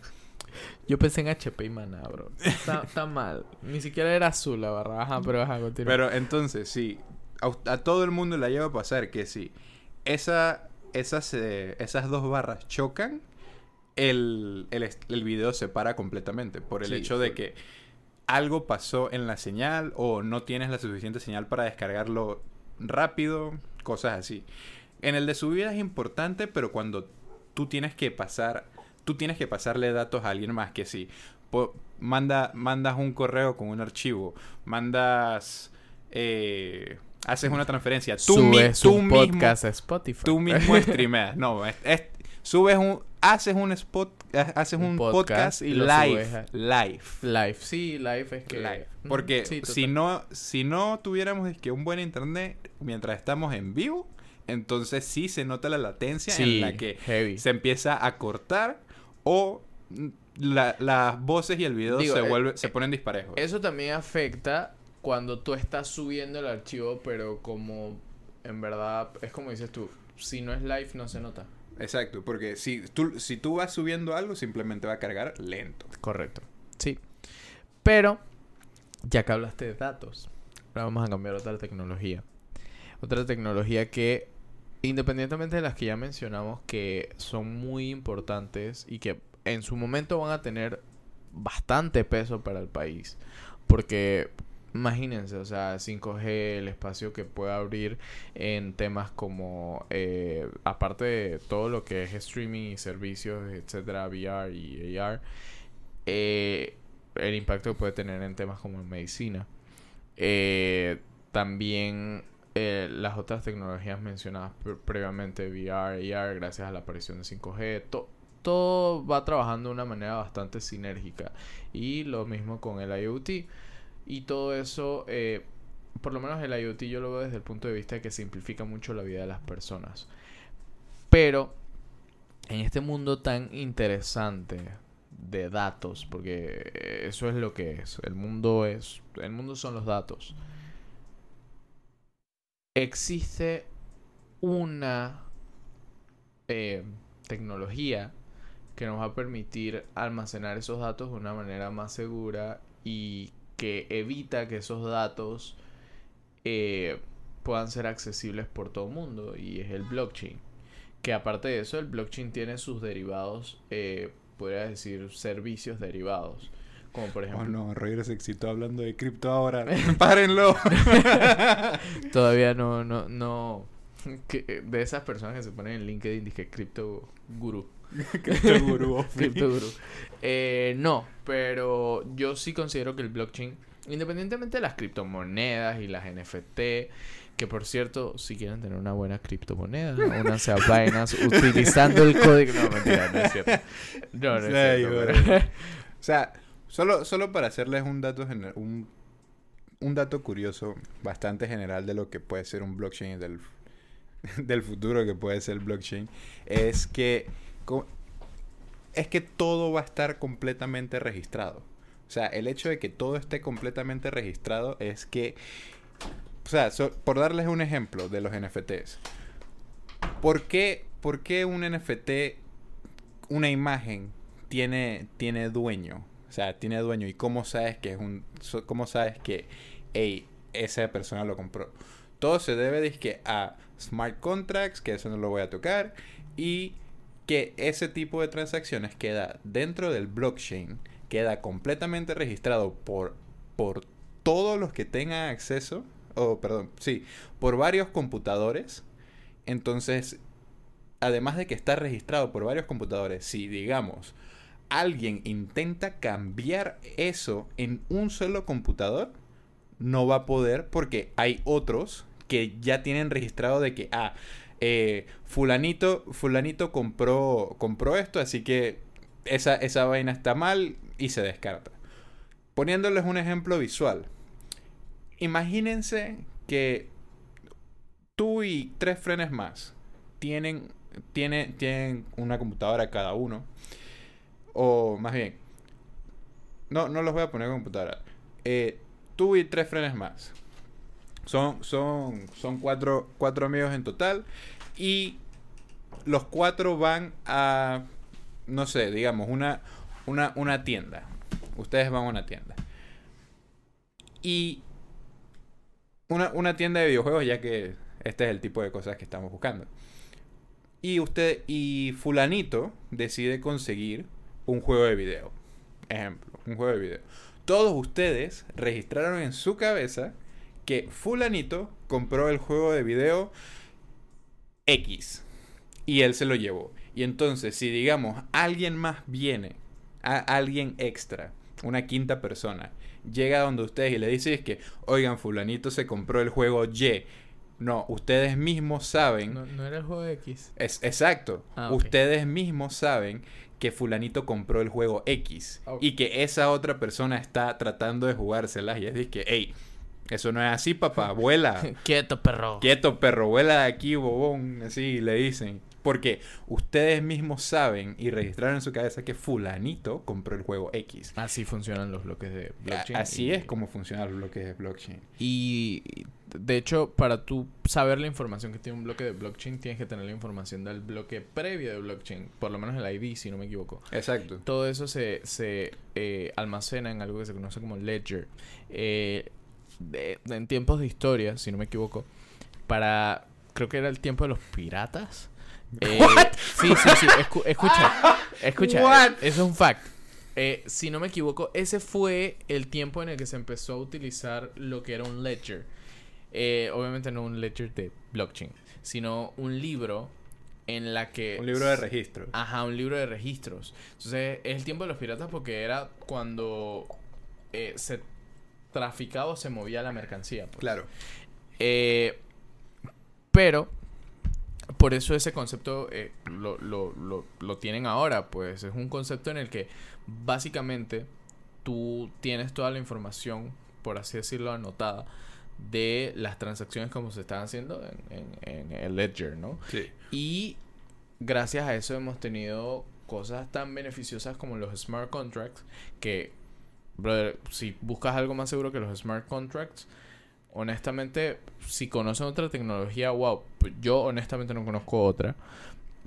yo pensé en HP y Maná, bro. Está, está mal. Ni siquiera era azul la barra. Ajá, pero ajá, continúa. Pero entonces, sí, a, a todo el mundo le lleva a pasar que si esa, esas, eh, esas dos barras chocan, el, el, el video se para completamente por el Sí, hecho de que algo pasó en la señal o no tienes la suficiente señal para descargarlo rápido, cosas así. En el de subida es importante, pero cuando tú tienes que pasar, tú tienes que pasarle datos a alguien más que sí. Po- manda, mandas un correo con un archivo, mandas, eh, haces una transferencia, tú, mi- Subes tú un mismo, podcast a Spotify. tú mismo streameas. No, es- es- subes un, haces un spot, ha- haces Un podcast podcast, y live, live. Live. Sí, live es que... Live. Ujú, Porque sí, si no, si no tuviéramos es que un buen internet mientras estamos en vivo, entonces sí se nota la latencia Sí, en la que heavy. se empieza a cortar o mm, la- las voces y el video Digo, se eh, vuelve, se eh, ponen disparejos. Eso también afecta cuando tú estás subiendo el archivo, pero como en verdad es como dices tú, si no es live no se nota. Exacto, porque si tú, si tú vas subiendo algo, simplemente va a cargar lento. Correcto. Sí. Pero, ya que hablaste de datos, ahora vamos a cambiar otra tecnología. Otra tecnología que, independientemente de las que ya mencionamos, que son muy importantes y que en su momento van a tener bastante peso para el país. Porque, imagínense, o sea, 5G, el espacio que puede abrir en temas como, eh, aparte de todo lo que es streaming y servicios, etcétera, VR y AR, eh, el impacto que puede tener en temas como en medicina. Eh, también las otras tecnologías mencionadas pre- previamente, VR, AR, gracias a la aparición de 5G, to- todo va trabajando de una manera bastante sinérgica. Y lo mismo con el IoT. Y todo eso, eh, por lo menos el IoT yo lo veo desde el punto de vista de que simplifica mucho la vida de las personas. Pero en este mundo tan interesante de datos, porque eso es lo que es. El mundo es, el mundo son los datos. Existe una eh, tecnología que nos va a permitir almacenar esos datos de una manera más segura y que evita que esos datos eh, puedan ser accesibles por todo el mundo y es el blockchain. Que aparte de eso, el blockchain tiene sus derivados, eh, podría decir servicios derivados. Como por ejemplo... Oh no, Roger se excitó hablando de cripto ahora. ¡Párenlo! Todavía no, no, no... que- de esas personas que se ponen en LinkedIn, dije cripto gurú. Eh, no, pero yo sí considero que el blockchain, independientemente de las criptomonedas y las NFT, que por cierto, si quieren tener una buena criptomoneda, únanse a Binance utilizando el código. No, mentira, no es cierto. No, no es Sí, cierto. pero- O sea, solo, solo para hacerles un dato un, un dato curioso, bastante general de lo que puede ser un blockchain y del, del futuro que puede ser el blockchain, es que es que todo va a estar completamente registrado. O sea, el hecho de que todo esté completamente registrado es que, o sea, por darles un ejemplo de los NFTs, ¿por qué, por qué un NFT, una imagen, tiene, tiene dueño? O sea, tiene dueño. ¿Y cómo sabes que es un, cómo sabes que, esa persona lo compró? Todo se debe dizque, a smart contracts, que eso no lo voy a tocar, y que ese tipo de transacciones queda dentro del blockchain, queda completamente registrado por, por todos los que tengan acceso, o perdón, sí, por varios computadores. Entonces, además de que está registrado por varios computadores, si digamos alguien intenta cambiar eso en un solo computador, no va a poder porque hay otros que ya tienen registrado de que, ah, eh, fulanito, fulanito compró, compró esto, así que esa, esa vaina está mal y se descarta. Poniéndoles un ejemplo visual. Imagínense que tú y tres frenes más tienen, tienen, tienen una computadora cada uno. O más bien, no, no los voy a poner computadora. Eh, tú y tres frenes más. Son, son, son cuatro, cuatro amigos en total. Y los cuatro van a, no sé, digamos, una, una, una tienda. Ustedes van a una tienda. Y una, una tienda de videojuegos, ya que este es el tipo de cosas que estamos buscando. Y usted y fulanito decide conseguir un juego de video. Ejemplo, un juego de video. Todos ustedes registraron en su cabeza que fulanito compró el juego de video X y él se lo llevó. Y entonces, si digamos alguien más viene, a alguien extra, una quinta persona, llega donde ustedes y le dice es que, oigan, fulanito se compró el juego Y. No, ustedes mismos saben No, no era el juego X. es, exacto. Ah. Ustedes mismos saben que fulanito compró el juego X Ok. y que esa otra persona está tratando de jugárselas y es de que, hey, eso no es así, papá, vuela. Quieto, perro. Quieto, perro, vuela de aquí, bobón. Así le dicen. Porque ustedes mismos saben y registraron en su cabeza que fulanito compró el juego X. Así funcionan los bloques de blockchain. Así y- es como funcionan los bloques de blockchain. Y de hecho, para tú saber la información que tiene un bloque de blockchain, tienes que tener la información del bloque previo de blockchain, por lo menos el ID, si no me equivoco. Exacto. Todo eso se, se eh, almacena en algo que se conoce como ledger. Eh, de- en tiempos de historia, si no me equivoco, para, creo que era el tiempo de los piratas. Eh, sí, sí, sí, escu- escucha, escucha, What? eh, eso es un fact. Eh, si no me equivoco, ese fue el tiempo en el que se empezó a utilizar lo que era un ledger. Eh, obviamente no un ledger de blockchain, sino un libro en la que... Un libro de registro. Ajá, un libro de registros. Entonces, es el tiempo de los piratas porque era cuando eh, se traficaba o se movía la mercancía. pues. Claro. Eh, pero, por eso ese concepto eh, lo, lo, lo, lo tienen ahora, pues es un concepto en el que básicamente tú tienes toda la información, por así decirlo, anotada de las transacciones como se están haciendo en, en- en el ledger, ¿no? Sí. Y gracias a eso hemos tenido cosas tan beneficiosas como los smart contracts que, brother, si buscas algo más seguro que los smart contracts, honestamente, si conocen otra tecnología, wow, pues yo honestamente no conozco otra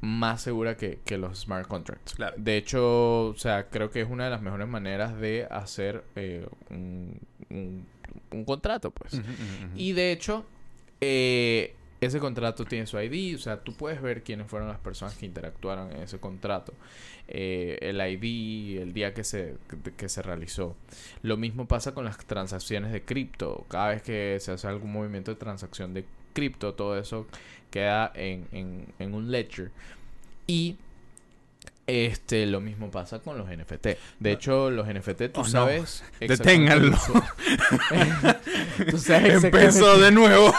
más segura que, que los smart contracts. Claro. De hecho, o sea, creo que es una de las mejores maneras de hacer eh, un, un- un contrato, pues. Y de hecho, eh, ese contrato tiene su ID, o sea, tú puedes ver quiénes fueron las personas que interactuaron en ese contrato, eh, el ID, el día que se, que se realizó. Lo mismo pasa con las transacciones de cripto. Cada vez que se hace algún movimiento de transacción de cripto, todo eso queda en, en, en un ledger. Y este, lo mismo pasa con los NFT. De hecho, los NFT, tú Oh, no. sabes. Deténganlo. tú sabes Empezó de nuevo.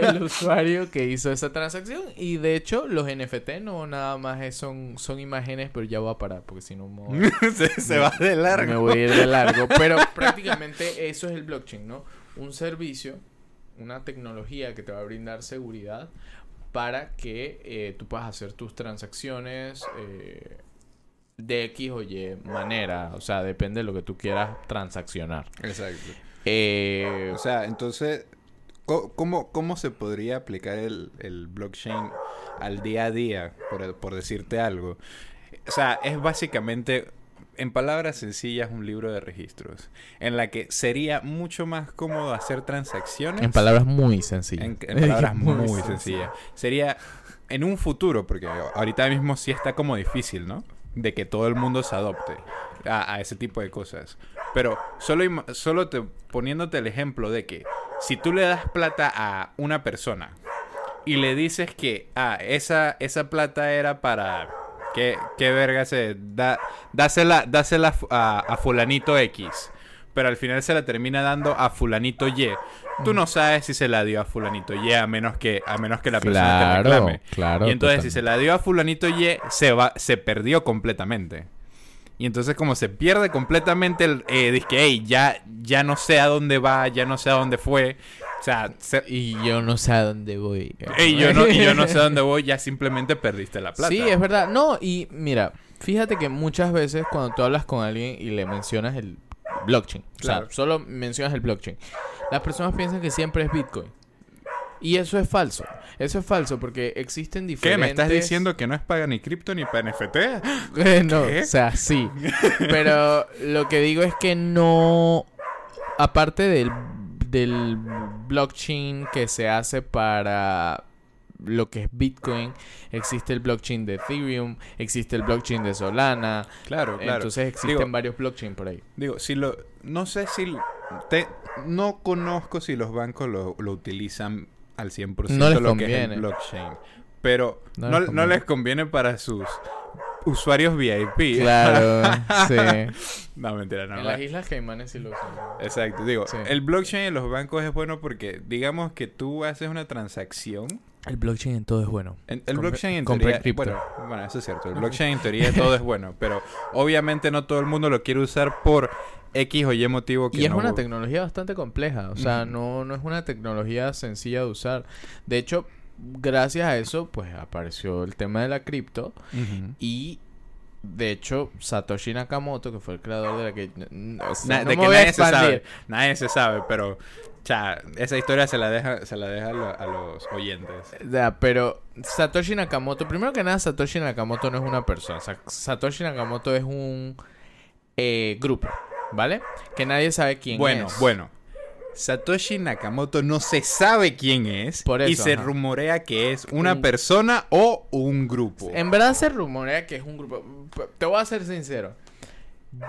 el usuario que hizo esa transacción. Y de hecho, los NFT no nada más es- son, son imágenes, pero ya voy a parar porque si no me se, se va de largo. me voy a ir de largo. Pero prácticamente eso es el blockchain, ¿no? Un servicio, una tecnología que te va a brindar seguridad para que eh, tú puedas hacer tus transacciones eh, de X o Y manera. O sea, depende de lo que tú quieras transaccionar. Exacto. Eh, O sea, entonces, ¿cómo, cómo se podría aplicar el, el blockchain al día a día, por, por decirte algo? O sea, es básicamente, en palabras sencillas, un libro de registros, en la que sería mucho más cómodo hacer transacciones. en palabras muy sencillas. En, en palabras muy, sencillas. sencillas. Sería en un futuro, porque ahorita mismo sí está como difícil, ¿no? De que todo el mundo se adopte a, ese tipo de cosas. Pero solo, solo te, poniéndote el ejemplo de que si tú le das plata a una persona y le dices que, ah, esa, esa plata era para... ¿Qué, qué verga se da? Dásela, dásela a fulanito X. Pero al final se la termina dando a fulanito Y. Tú no sabes si se la dio a fulanito Y a menos que, a menos que la persona te Claro, reclame. claro. y entonces si se la dio a fulanito Y, se va, se perdió completamente. Y entonces como se pierde completamente el eh, dice que hey, ya, ya no sé a dónde va, ya no sé a dónde fue. O sea, se- Y yo no sé a dónde voy. Ey, yo no, y yo no sé a dónde voy, ya simplemente perdiste la plata. Sí, es verdad. No, y mira, fíjate que muchas veces cuando tú hablas con alguien y le mencionas el blockchain, o Claro. sea, solo mencionas el blockchain, las personas piensan que siempre es Bitcoin. Y eso es falso. Eso es falso porque existen ¿Qué? diferentes... ¿Me estás diciendo que no es para ni cripto ni para NFT? Eh, no, ¿Qué? o sea, sí. Pero lo que digo es que no. Aparte del, del blockchain que se hace para lo que es Bitcoin, existe el blockchain de Ethereum, existe el blockchain de Solana. Claro, claro. Entonces existen Digo- varios blockchain por ahí. Digo, si lo... No sé si... te- no conozco si los bancos lo, lo utilizan al 100% No les lo que es conviene. el blockchain. Pero No no, les no conviene. les conviene para sus usuarios VIP. Claro, sí. No, mentira, no. en las Islas Caimanes sí lo usan. Exacto, digo, Sí. el blockchain en los bancos es bueno porque digamos que tú haces una transacción El blockchain en todo es bueno. En- el Compre- blockchain en compre teoría, cripto. bueno, bueno, eso es cierto. El blockchain en teoría todo es bueno, pero obviamente no todo el mundo lo quiere usar por X o Y motivo que Y es no- una tecnología bastante compleja, o sea, no, no es una tecnología sencilla de usar. De hecho, gracias a eso, pues apareció el tema de la cripto y de hecho Satoshi Nakamoto, que fue el creador de la que... n- o sea, Na- no de me que voy a nadie se sabe, nadie se sabe, pero cha, esa historia se la deja, se la deja a, lo- a los oyentes. Ya, pero Satoshi Nakamoto, primero que nada, Satoshi Nakamoto no es una persona. Sa- Satoshi Nakamoto es un eh, grupo, ¿vale? Que nadie sabe quién Bueno, es. bueno. Satoshi Nakamoto no se sabe quién es Por y se ajá. rumorea que es una Un- persona o un grupo. En verdad se rumorea que es un grupo. Te voy a ser sincero.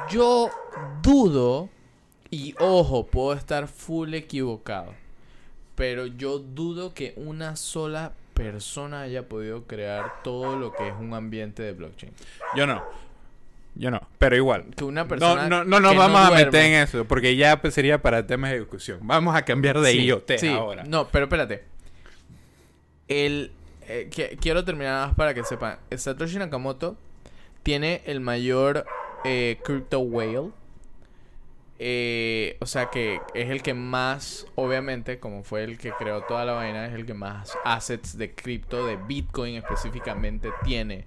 Yo dudo, y ojo, puedo estar full equivocado. Pero yo dudo que una sola persona haya podido crear todo lo que es un ambiente de blockchain. Yo no. Yo no, pero igual. Que una No, persona. no, no nos que vamos a meter en eso, porque ya pues, sería para temas de discusión. Vamos a cambiar de Sí, IoT sí. ahora. No, pero espérate. El, eh, que- quiero terminar más para que sepan. Satoshi Nakamoto tiene el mayor eh, crypto whale. Eh, o sea que es el que más, obviamente, como fue el que creó toda la vaina, es el que más assets de cripto, de Bitcoin específicamente, tiene.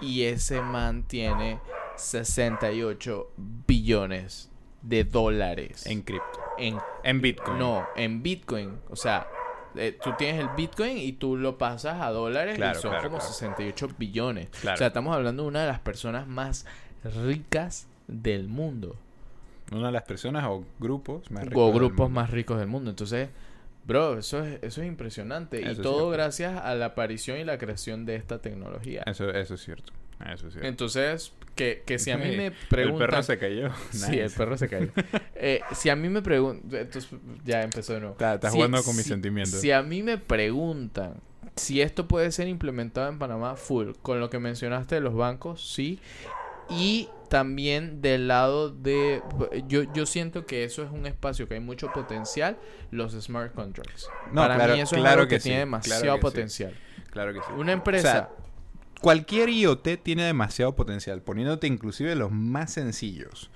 Y ese man tiene 68 billones de dólares En cripto. en En Bitcoin. no, en Bitcoin. O sea, eh, tú tienes el Bitcoin y tú lo pasas a dólares Claro, y son claro, como claro. 68 billones. Claro. O sea, estamos hablando de una de las personas más ricas del mundo. Una de las personas o grupos más o ricos del grupos más ricos del mundo. Entonces, Bro, eso es, eso es impresionante. Eso y todo gracias a la aparición y la creación de esta tecnología. Eso, eso es cierto. Eso es cierto. Entonces, que, que si a mí me El preguntan... perro se cayó. Sí, el Nice. perro se cayó. Eh, si a mí me preguntan... Entonces, ya empezó de nuevo. Está- Estás Si- jugando con mis si- sentimientos. Si a mí me preguntan si esto puede ser implementado en Panamá full, con lo que mencionaste de los bancos, sí. Y también del lado de... Yo, yo siento que eso es un espacio que hay mucho potencial, los smart contracts. No, Para claro- mí eso es algo que, que sí, tiene claro demasiado sí. potencial. Claro que sí. Una empresa... O sea, cualquier IoT tiene demasiado potencial, poniéndote inclusive los más sencillos.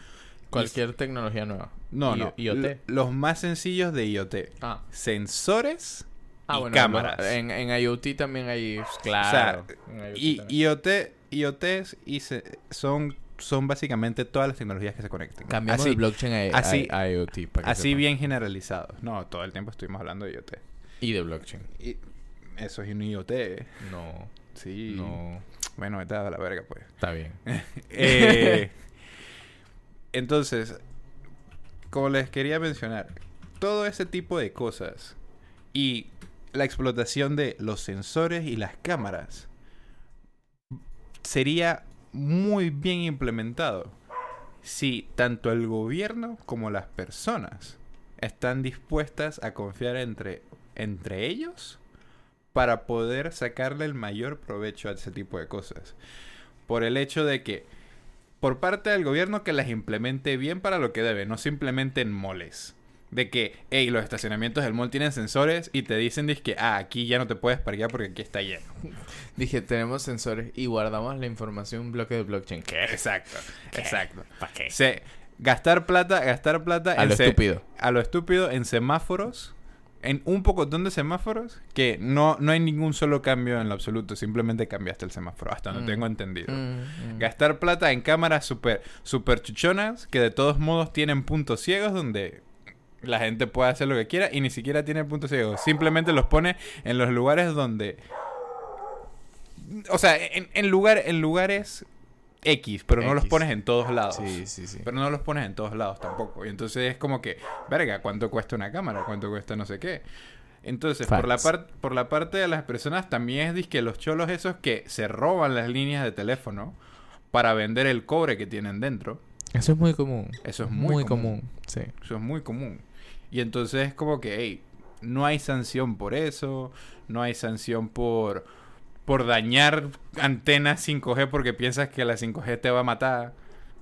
cualquier tecnología nueva. No, I- no. IoT. lo- Los más sencillos de IoT. Ah, Sensores ah y bueno, cámaras. en, en IoT también hay... Claro. en IoT Y. IoT, IoTs y se- son, son básicamente todas las tecnologías que se conecten. Cambiamos así, el blockchain a, así- a- a IoT. para que así sepan. bien generalizados. No, todo el tiempo estuvimos hablando de IoT. Y de blockchain. Y eso es un IoT. No, Sí. no. Bueno, vete a la verga, pues. Está bien. Eh, entonces, como les quería mencionar, todo ese tipo de cosas y la explotación de los sensores y las cámaras sería muy bien implementado si tanto el gobierno como las personas están dispuestas a confiar entre, entre ellos para poder sacarle el mayor provecho a ese tipo de cosas. Por el hecho de que, por parte del gobierno, que las implemente bien para lo que debe, no simplemente en moles. De que, hey, los estacionamientos del mall tienen sensores y te dicen que, ah, aquí ya no te puedes parquear porque aquí está lleno. Dije, tenemos sensores y guardamos la información en bloque de blockchain. ¿Qué? Exacto, exacto. ¿Para qué? Se, gastar plata, gastar plata A lo se- estúpido. a lo estúpido en semáforos, en un pocotón de semáforos, que no, no hay ningún solo cambio en lo absoluto, simplemente cambiaste el semáforo, hasta donde Mm. tengo entendido. Mm, mm. Gastar plata en cámaras super, super chuchonas, que de todos modos tienen puntos ciegos donde la gente puede hacer lo que quiera y ni siquiera tiene puntos ciegos. Simplemente los pone en los lugares donde... O sea, en, en, lugar, en lugares X, pero no los pones en todos lados. Sí, sí, sí. Pero no los pones en todos lados tampoco. Y entonces es como que, verga, ¿cuánto cuesta una cámara? ¿Cuánto cuesta no sé qué? Entonces, por la, Facts. par- por la parte de las personas también es disque los cholos esos que se roban las líneas de teléfono para vender el cobre que tienen dentro. Eso es muy común. Eso es muy común. común. Sí. Eso es muy común. Y entonces es como que, hey, no hay sanción por eso, no hay sanción por, por dañar antenas 5G porque piensas que la 5G te va a matar.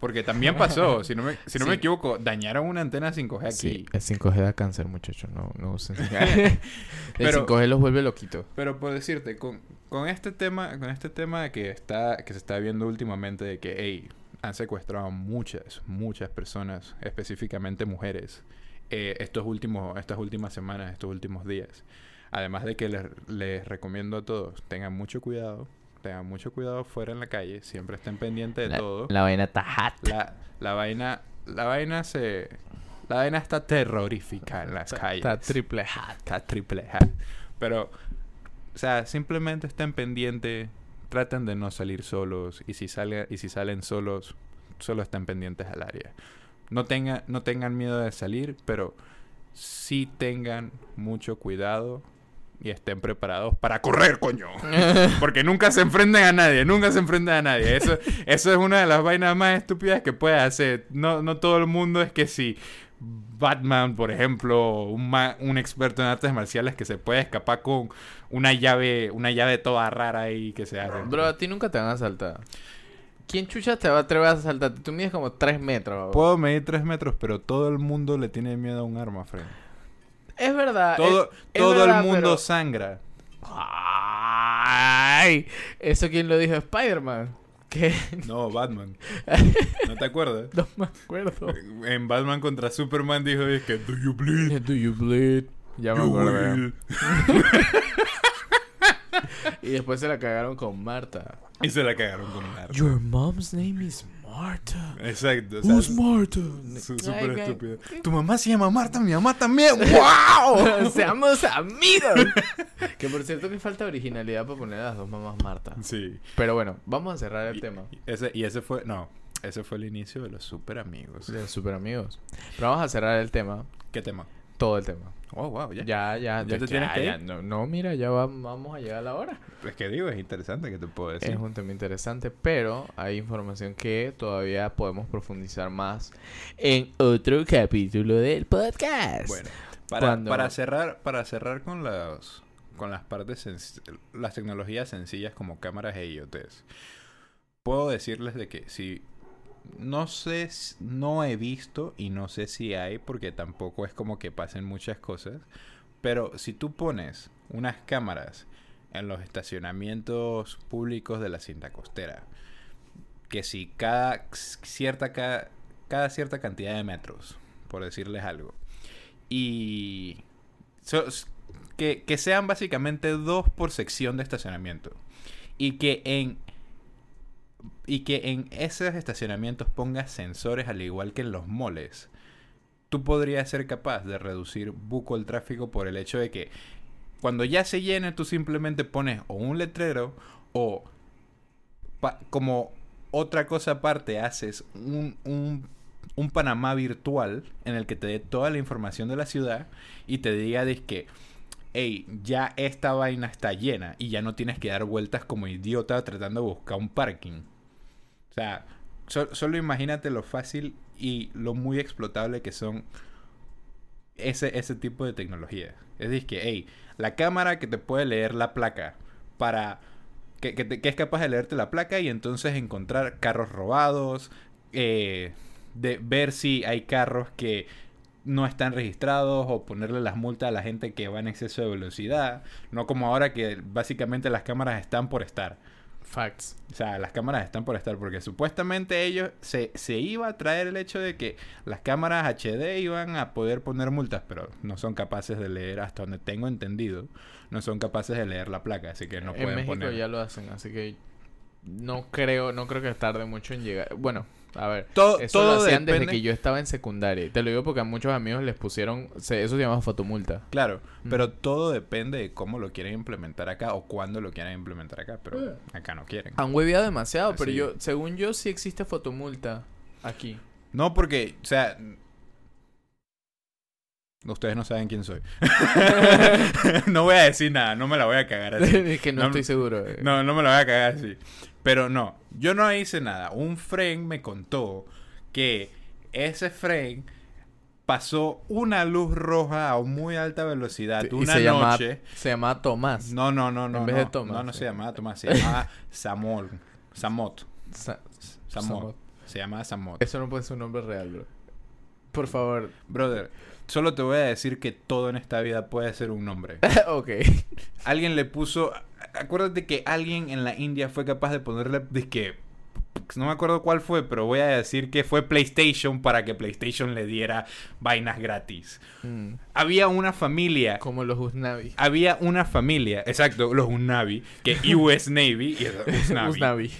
Porque también pasó, si no me, si no me equivoco, dañaron una antena 5G aquí. Sí, el 5G da cáncer, muchachos. No, no usen 5G. el Pero- 5G los vuelve loquitos. Pero por decirte, con, con este tema, con este tema que está, que se está viendo últimamente de que, hey, han secuestrado a muchas, muchas personas, específicamente mujeres, eh, estos últimos, estas últimas semanas, estos últimos días. Además de que les, les recomiendo a todos, tengan mucho cuidado, tengan mucho cuidado fuera en la calle, siempre estén pendientes de La, todo. la vaina está hot. La, la vaina, la vaina se, la vaina está terrorífica en las calles. Está triple hot. Está triple hat. Pero, o sea, simplemente estén pendientes, traten de no salir solos y si sale, y si salen solos, solo estén pendientes al área. No tengan, no tengan miedo de salir, pero sí tengan mucho cuidado y estén preparados para correr, coño. Porque nunca se enfrenten a nadie, nunca se enfrenten a nadie. Eso, eso es una de las vainas más estúpidas que puedes hacer. No, no todo el mundo es que si Batman, por ejemplo, un, ma- un experto en artes marciales que se puede escapar con una llave, una llave toda rara ahí que se hace. Bro, a ti nunca te van a asaltar. ¿Quién chucha te va a atrever a asaltarte? Tú mides como 3 metros. Puedo medir 3 metros, pero todo el mundo le tiene miedo a un arma, Fred. Es verdad. Todo, es- es todo verdad, el mundo pero- sangra. Ay, ¿eso quién lo dijo? Spider-Man. ¿Qué? No, Batman. ¿No te acuerdas? No me acuerdo. En Batman contra Superman dijo es que Do you bleed? Do you bleed? Ya me will". Y después se la cagaron con Marta. Y se la cagaron con un arma. Your mom's name is Marta. Exacto. o sea, Who's Marta? Súper estúpido. Tu mamá se llama Marta, mi mamá también. ¡Wow! Seamos amigos. que por cierto que falta originalidad para poner a las dos mamás Marta. Sí. Pero bueno, vamos a cerrar el Y, tema. y ese, y ese fue, no, ese fue el inicio de los super amigos. De super amigos. Pero vamos a cerrar el tema ¿Qué tema? Todo el tema. Oh, wow, ya. Ya, ya, ¿Ya que ya. No, no, mira, ya va- vamos a llegar a la hora. Es que digo, es interesante que te puedo decir. Es un tema interesante, pero hay información que todavía podemos profundizar más en otro capítulo del podcast. Bueno, para, Cuando- para cerrar, para cerrar con las con las partes las tecnologías sencillas como cámaras e IoTs. Puedo decirles de que si no sé, no he visto y no sé si hay porque tampoco es como que pasen muchas cosas, pero si tú pones unas cámaras en los estacionamientos públicos de la cinta costera, que si cada cierta ca- cada cierta cantidad de metros, por decirles algo, y que, que sean básicamente dos por sección de estacionamiento y que en y que en esos estacionamientos pongas sensores al igual que en los moles tú podrías ser capaz de reducir buco el tráfico por el hecho de que cuando ya se llene tú simplemente pones o un letrero o como otra cosa aparte haces un, un, un Panamá virtual en el que te dé toda la información de la ciudad y te diga que hey, ya esta vaina está llena y ya no tienes que dar vueltas como idiota tratando de buscar un parking. O sea, so- solo imagínate lo fácil y lo muy explotable que son ese, ese tipo de tecnología. Es decir, que, hey, la cámara que te puede leer la placa para... Que, que que es capaz de leerte la placa y entonces encontrar carros robados, eh, de ver si hay carros que no están registrados o ponerle las multas a la gente que va en exceso de velocidad. No como ahora que básicamente las cámaras están por estar. Facts. O sea, las cámaras están por estar porque supuestamente ellos se, se iba a traer el hecho de que las cámaras HD iban a poder poner multas, pero no son capaces de leer, hasta donde tengo entendido, no son capaces de leer la placa, así que no en pueden México poner. ya lo hacen, así que no creo, no creo que tarde mucho en llegar. Bueno, a ver, Todo- eso todo lo hacían desde que yo estaba en secundaria. Te lo digo porque a muchos amigos les pusieron, se- eso se llama fotomulta. Claro, Mm. pero todo depende de cómo lo quieren implementar acá o cuándo lo quieren implementar acá, pero acá no quieren. Han hueviado demasiado, pero yo, según yo, sí existe fotomulta aquí. No, porque, o sea. Ustedes no saben quién soy. no voy a decir nada, no me la voy a cagar así. es que no, No, estoy seguro. eh. No, no me la voy a cagar así. Pero no, yo no hice nada. Un friend me contó que ese friend pasó una luz roja a muy alta velocidad y una se llama, noche. se llama Tomás. No, no, no, no. En vez no. de Tomás, No, no sí. se llamaba Tomás, se llamaba Samol. Samot. Sa- Samot. Samot. Se llamaba Samot. Eso no puede ser un nombre real, bro. Por favor. Brother, solo te voy a decir que todo en esta vida puede ser un nombre. ok. Alguien le puso. Acuérdate que alguien en la India fue capaz de ponerle. que No me acuerdo cuál fue, pero voy a decir que fue PlayStation para que PlayStation le diera vainas gratis. Mm, Había una familia. Como los Usnavi. Había una familia, exacto, los Unavi, que US Navy y Usnavi. Usnavi.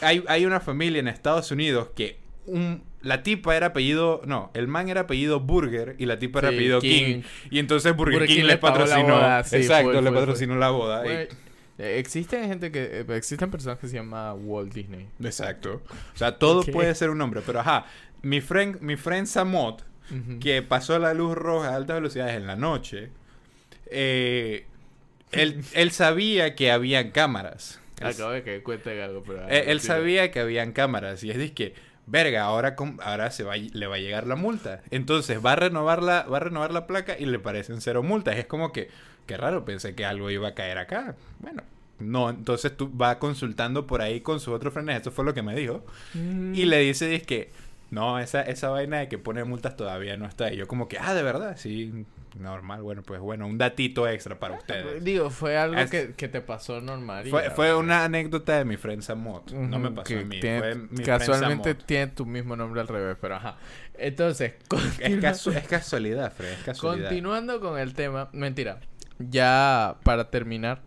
Hay, hay una familia en Estados Unidos que un, la tipa era apellido, no, el man era apellido Burger y la tipa era apellido King. King. Y entonces Burger, Burger King, King les patrocinó. boda, sí, exacto, fue, le fue, patrocinó la boda. y- eh, existen gente que... eh, existen personas que se llaman Walt Disney. exacto. O sea, todo puede ser un nombre, pero ajá, mi friend, mi friend Samot, que pasó la luz roja a altas velocidades en la noche, eh, él, él sabía que habían cámaras. Acabo de que cuente algo, pero... ah, él sí. sabía que habían cámaras y es de que, verga, ahora, ahora se va, le va a llegar la multa. Entonces va a renovar la, va a renovar la placa y le parecen cero multas. Es como que, qué raro, pensé que algo iba a caer acá. Bueno, no, entonces tú va consultando por ahí con sus otros frenes, eso fue lo que me dijo. Mm. Y le dice, es que, no, esa, esa vaina de que pone multas todavía no está. Y yo como que, ah, de verdad, sí, normal, bueno, pues bueno, un datito extra para ustedes. Digo, fue algo Es- que, que te pasó normal. Fue, fue una anécdota de mi friend Samot. No me pasó a mí. tiene- fue mi friend casualmente tiene tu mismo nombre al revés, pero ajá. Entonces, Es, casu- es casualidad, Fred. Es casualidad. continuando con el tema, mentira. Ya para terminar,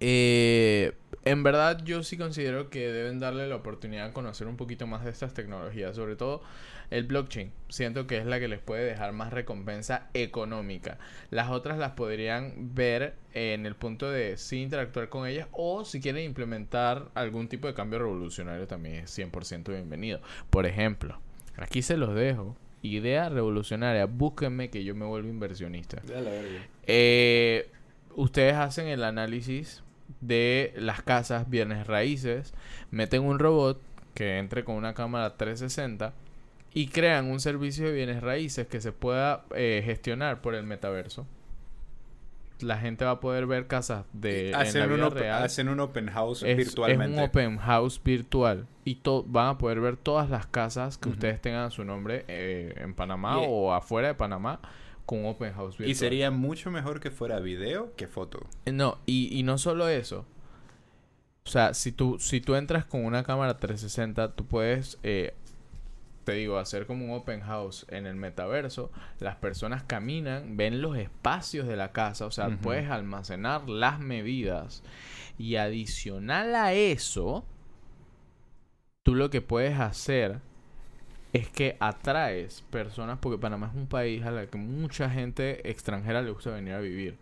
eh, en verdad yo sí considero que deben darle la oportunidad a conocer un poquito más de estas tecnologías, sobre todo el blockchain. Siento que es la que les puede dejar más recompensa económica. Las otras las podrían ver en el punto de sí interactuar con ellas o si quieren implementar algún tipo de cambio revolucionario también es 100% bienvenido. Por ejemplo, aquí se los dejo. idea revolucionaria. Búsquenme que yo me vuelvo inversionista. Ya la verga. Eh, ustedes hacen el análisis de las casas bienes raíces, meten un robot que entre con una cámara 360 y crean un servicio de bienes raíces que se pueda eh, gestionar por el metaverso. La gente va a poder ver casas de en la Hacen un, vida op- real. hacen un open house Es, es virtualmente. un open house virtual y van a poder ver todas las casas que ustedes tengan a su nombre eh, en Panamá o afuera de Panamá con un open house virtual. Y sería mucho mejor que fuera video que foto. Eh, No, y, y no solo eso. O sea, si tú, si tú entras con una cámara 360, tú puedes, eh, te digo, hacer como un open house en el metaverso. Las personas caminan, ven los espacios de la casa, o sea, puedes almacenar las medidas. Y adicional a eso, tú lo que puedes hacer es que atraes personas, porque Panamá es un país a la que mucha gente extranjera le gusta venir a vivir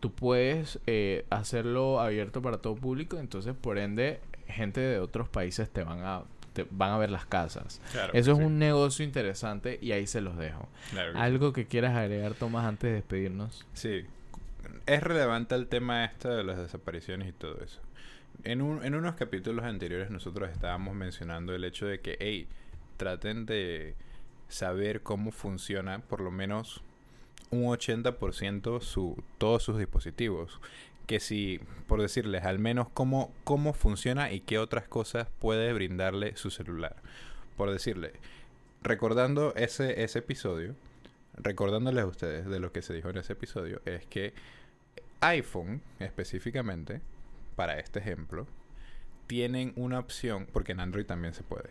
tú puedes eh, hacerlo abierto para todo público, entonces por ende gente de otros países te van a te van a ver las casas. Claro Eso es sí. un negocio interesante y ahí se los dejo. Claro que Algo que quieras agregar Tomás antes de despedirnos. Sí. Es relevante el tema este de las desapariciones y todo eso. En, un- en unos capítulos anteriores nosotros estábamos mencionando el hecho de que, hey, traten de saber cómo funciona por lo menos un 80% su, todos sus dispositivos. Que si, por decirles, al menos cómo, cómo funciona y qué otras cosas puede brindarle su celular. Por decirle, recordando ese, ese episodio, recordándoles a ustedes de lo que se dijo en ese episodio, es que iPhone específicamente, para este ejemplo, tienen una opción, porque en Android también se puede,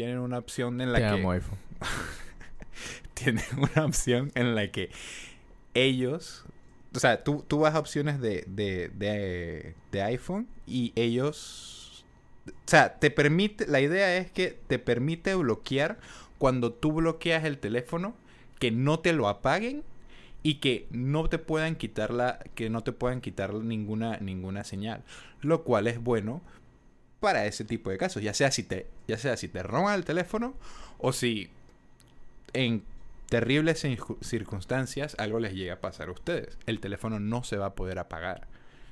tienen una opción en la Te que amo, iPhone. tienen una opción en la que ellos, o sea, tú, tú vas a opciones de, de, de, de iPhone y ellos, o sea, te permite, la idea es que te permite bloquear cuando tú bloqueas el teléfono, que no te lo apaguen y que no te puedan quitar la, que no te puedan quitar ninguna, ninguna señal, lo cual es bueno para ese tipo de casos, ya sea si te, ya sea si te roban el teléfono o si en terribles circu- circunstancias algo les llega a pasar a ustedes. El teléfono no se va a poder apagar.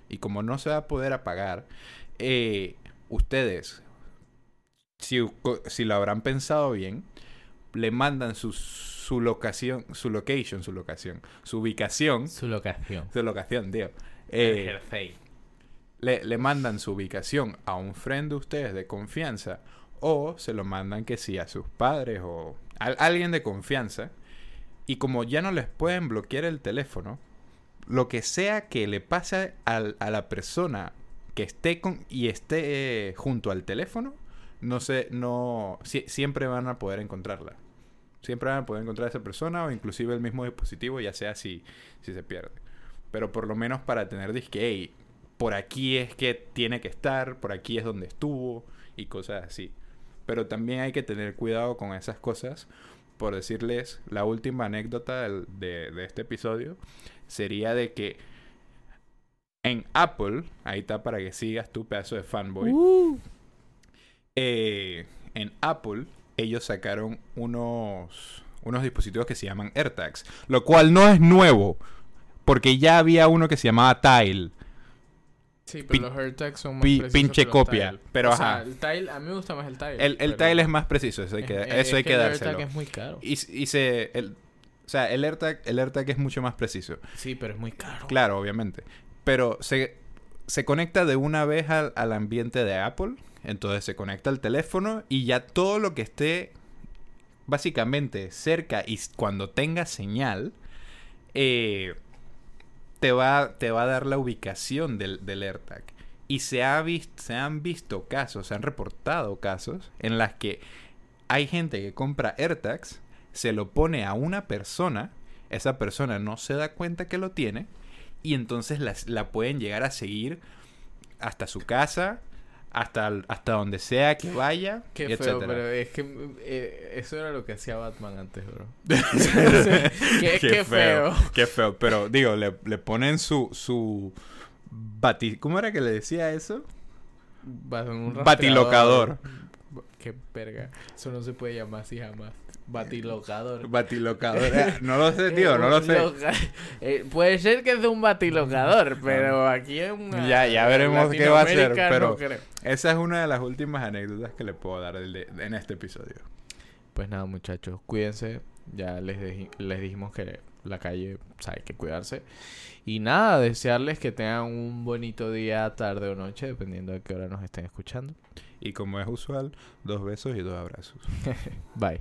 Y como no se va a poder apagar, eh, ustedes, si, si lo habrán pensado bien, le mandan su, su locación, su location, su locación, su ubicación, Su locación. su locación, tío. Eh, le, le mandan su ubicación a un friend de ustedes de confianza o se lo mandan que sí a sus padres o a alguien de confianza y como ya no les pueden bloquear el teléfono lo que sea que le pase al- a la persona que esté con y esté eh, junto al teléfono no sé no sie- siempre van a poder encontrarla. Siempre van a poder encontrar a esa persona o inclusive el mismo dispositivo ya sea si si se pierde. Pero por lo menos para tener disque hey, por aquí es que tiene que estar, por aquí es donde estuvo y cosas así. Pero también hay que tener cuidado con esas cosas. Por decirles, la última anécdota del- de, de este episodio sería de que en Apple, ahí está para que sigas tu pedazo de fanboy, Uh. eh, en Apple ellos sacaron unos, unos dispositivos que se llaman AirTags, lo cual no es nuevo, porque ya había uno que se llamaba Tile. Sí, Pin- pero los AirTags son más precisos pinche que los copia, Tile. pero o sea, ajá. el Tile, a mí me gusta más el Tile. El, el pero- Tile es más preciso, eso hay que, es- eso es hay que el dárselo. AirTag es muy caro. Y, y se... El, o sea, el AirTag, el AirTag es mucho más preciso. Sí, pero es muy caro. Claro, obviamente. Pero se, se conecta de una vez al, al ambiente de Apple. Entonces se conecta al teléfono y ya todo lo que esté básicamente cerca y cuando tenga señal, eh, te, va, te va a dar la ubicación del, del AirTag. Y se, ha se han visto casos, se han reportado casos en las que hay gente que compra AirTags, se lo pone a una persona, esa persona no se da cuenta que lo tiene, y entonces la, pueden llegar a seguir hasta su casa, hasta, hasta donde sea que vaya, Qué feo, etcétera. pero es que eh, eso era lo que hacía Batman antes, bro. qué, qué feo. Qué feo. Pero digo, le, le ponen su, su bati... ¿Cómo era que le decía eso? Un Batilocador. Qué verga. Eso no se puede llamar así jamás. Batilocador. Batilocador. Eh, no lo sé, tío, no lo sé. Eh, puede ser que es de un batilocador, pero aquí es una... Ya- ya veremos qué va a ser, pero- no. Esa es una de las últimas anécdotas que le puedo dar de- en este episodio. Pues nada, muchachos, cuídense. Ya les, les dijimos que la calle, o sea, hay que cuidarse. Y nada, desearles que tengan un bonito día, tarde o noche, dependiendo de qué hora nos estén escuchando. Y como es usual, dos besos y dos abrazos. Bye.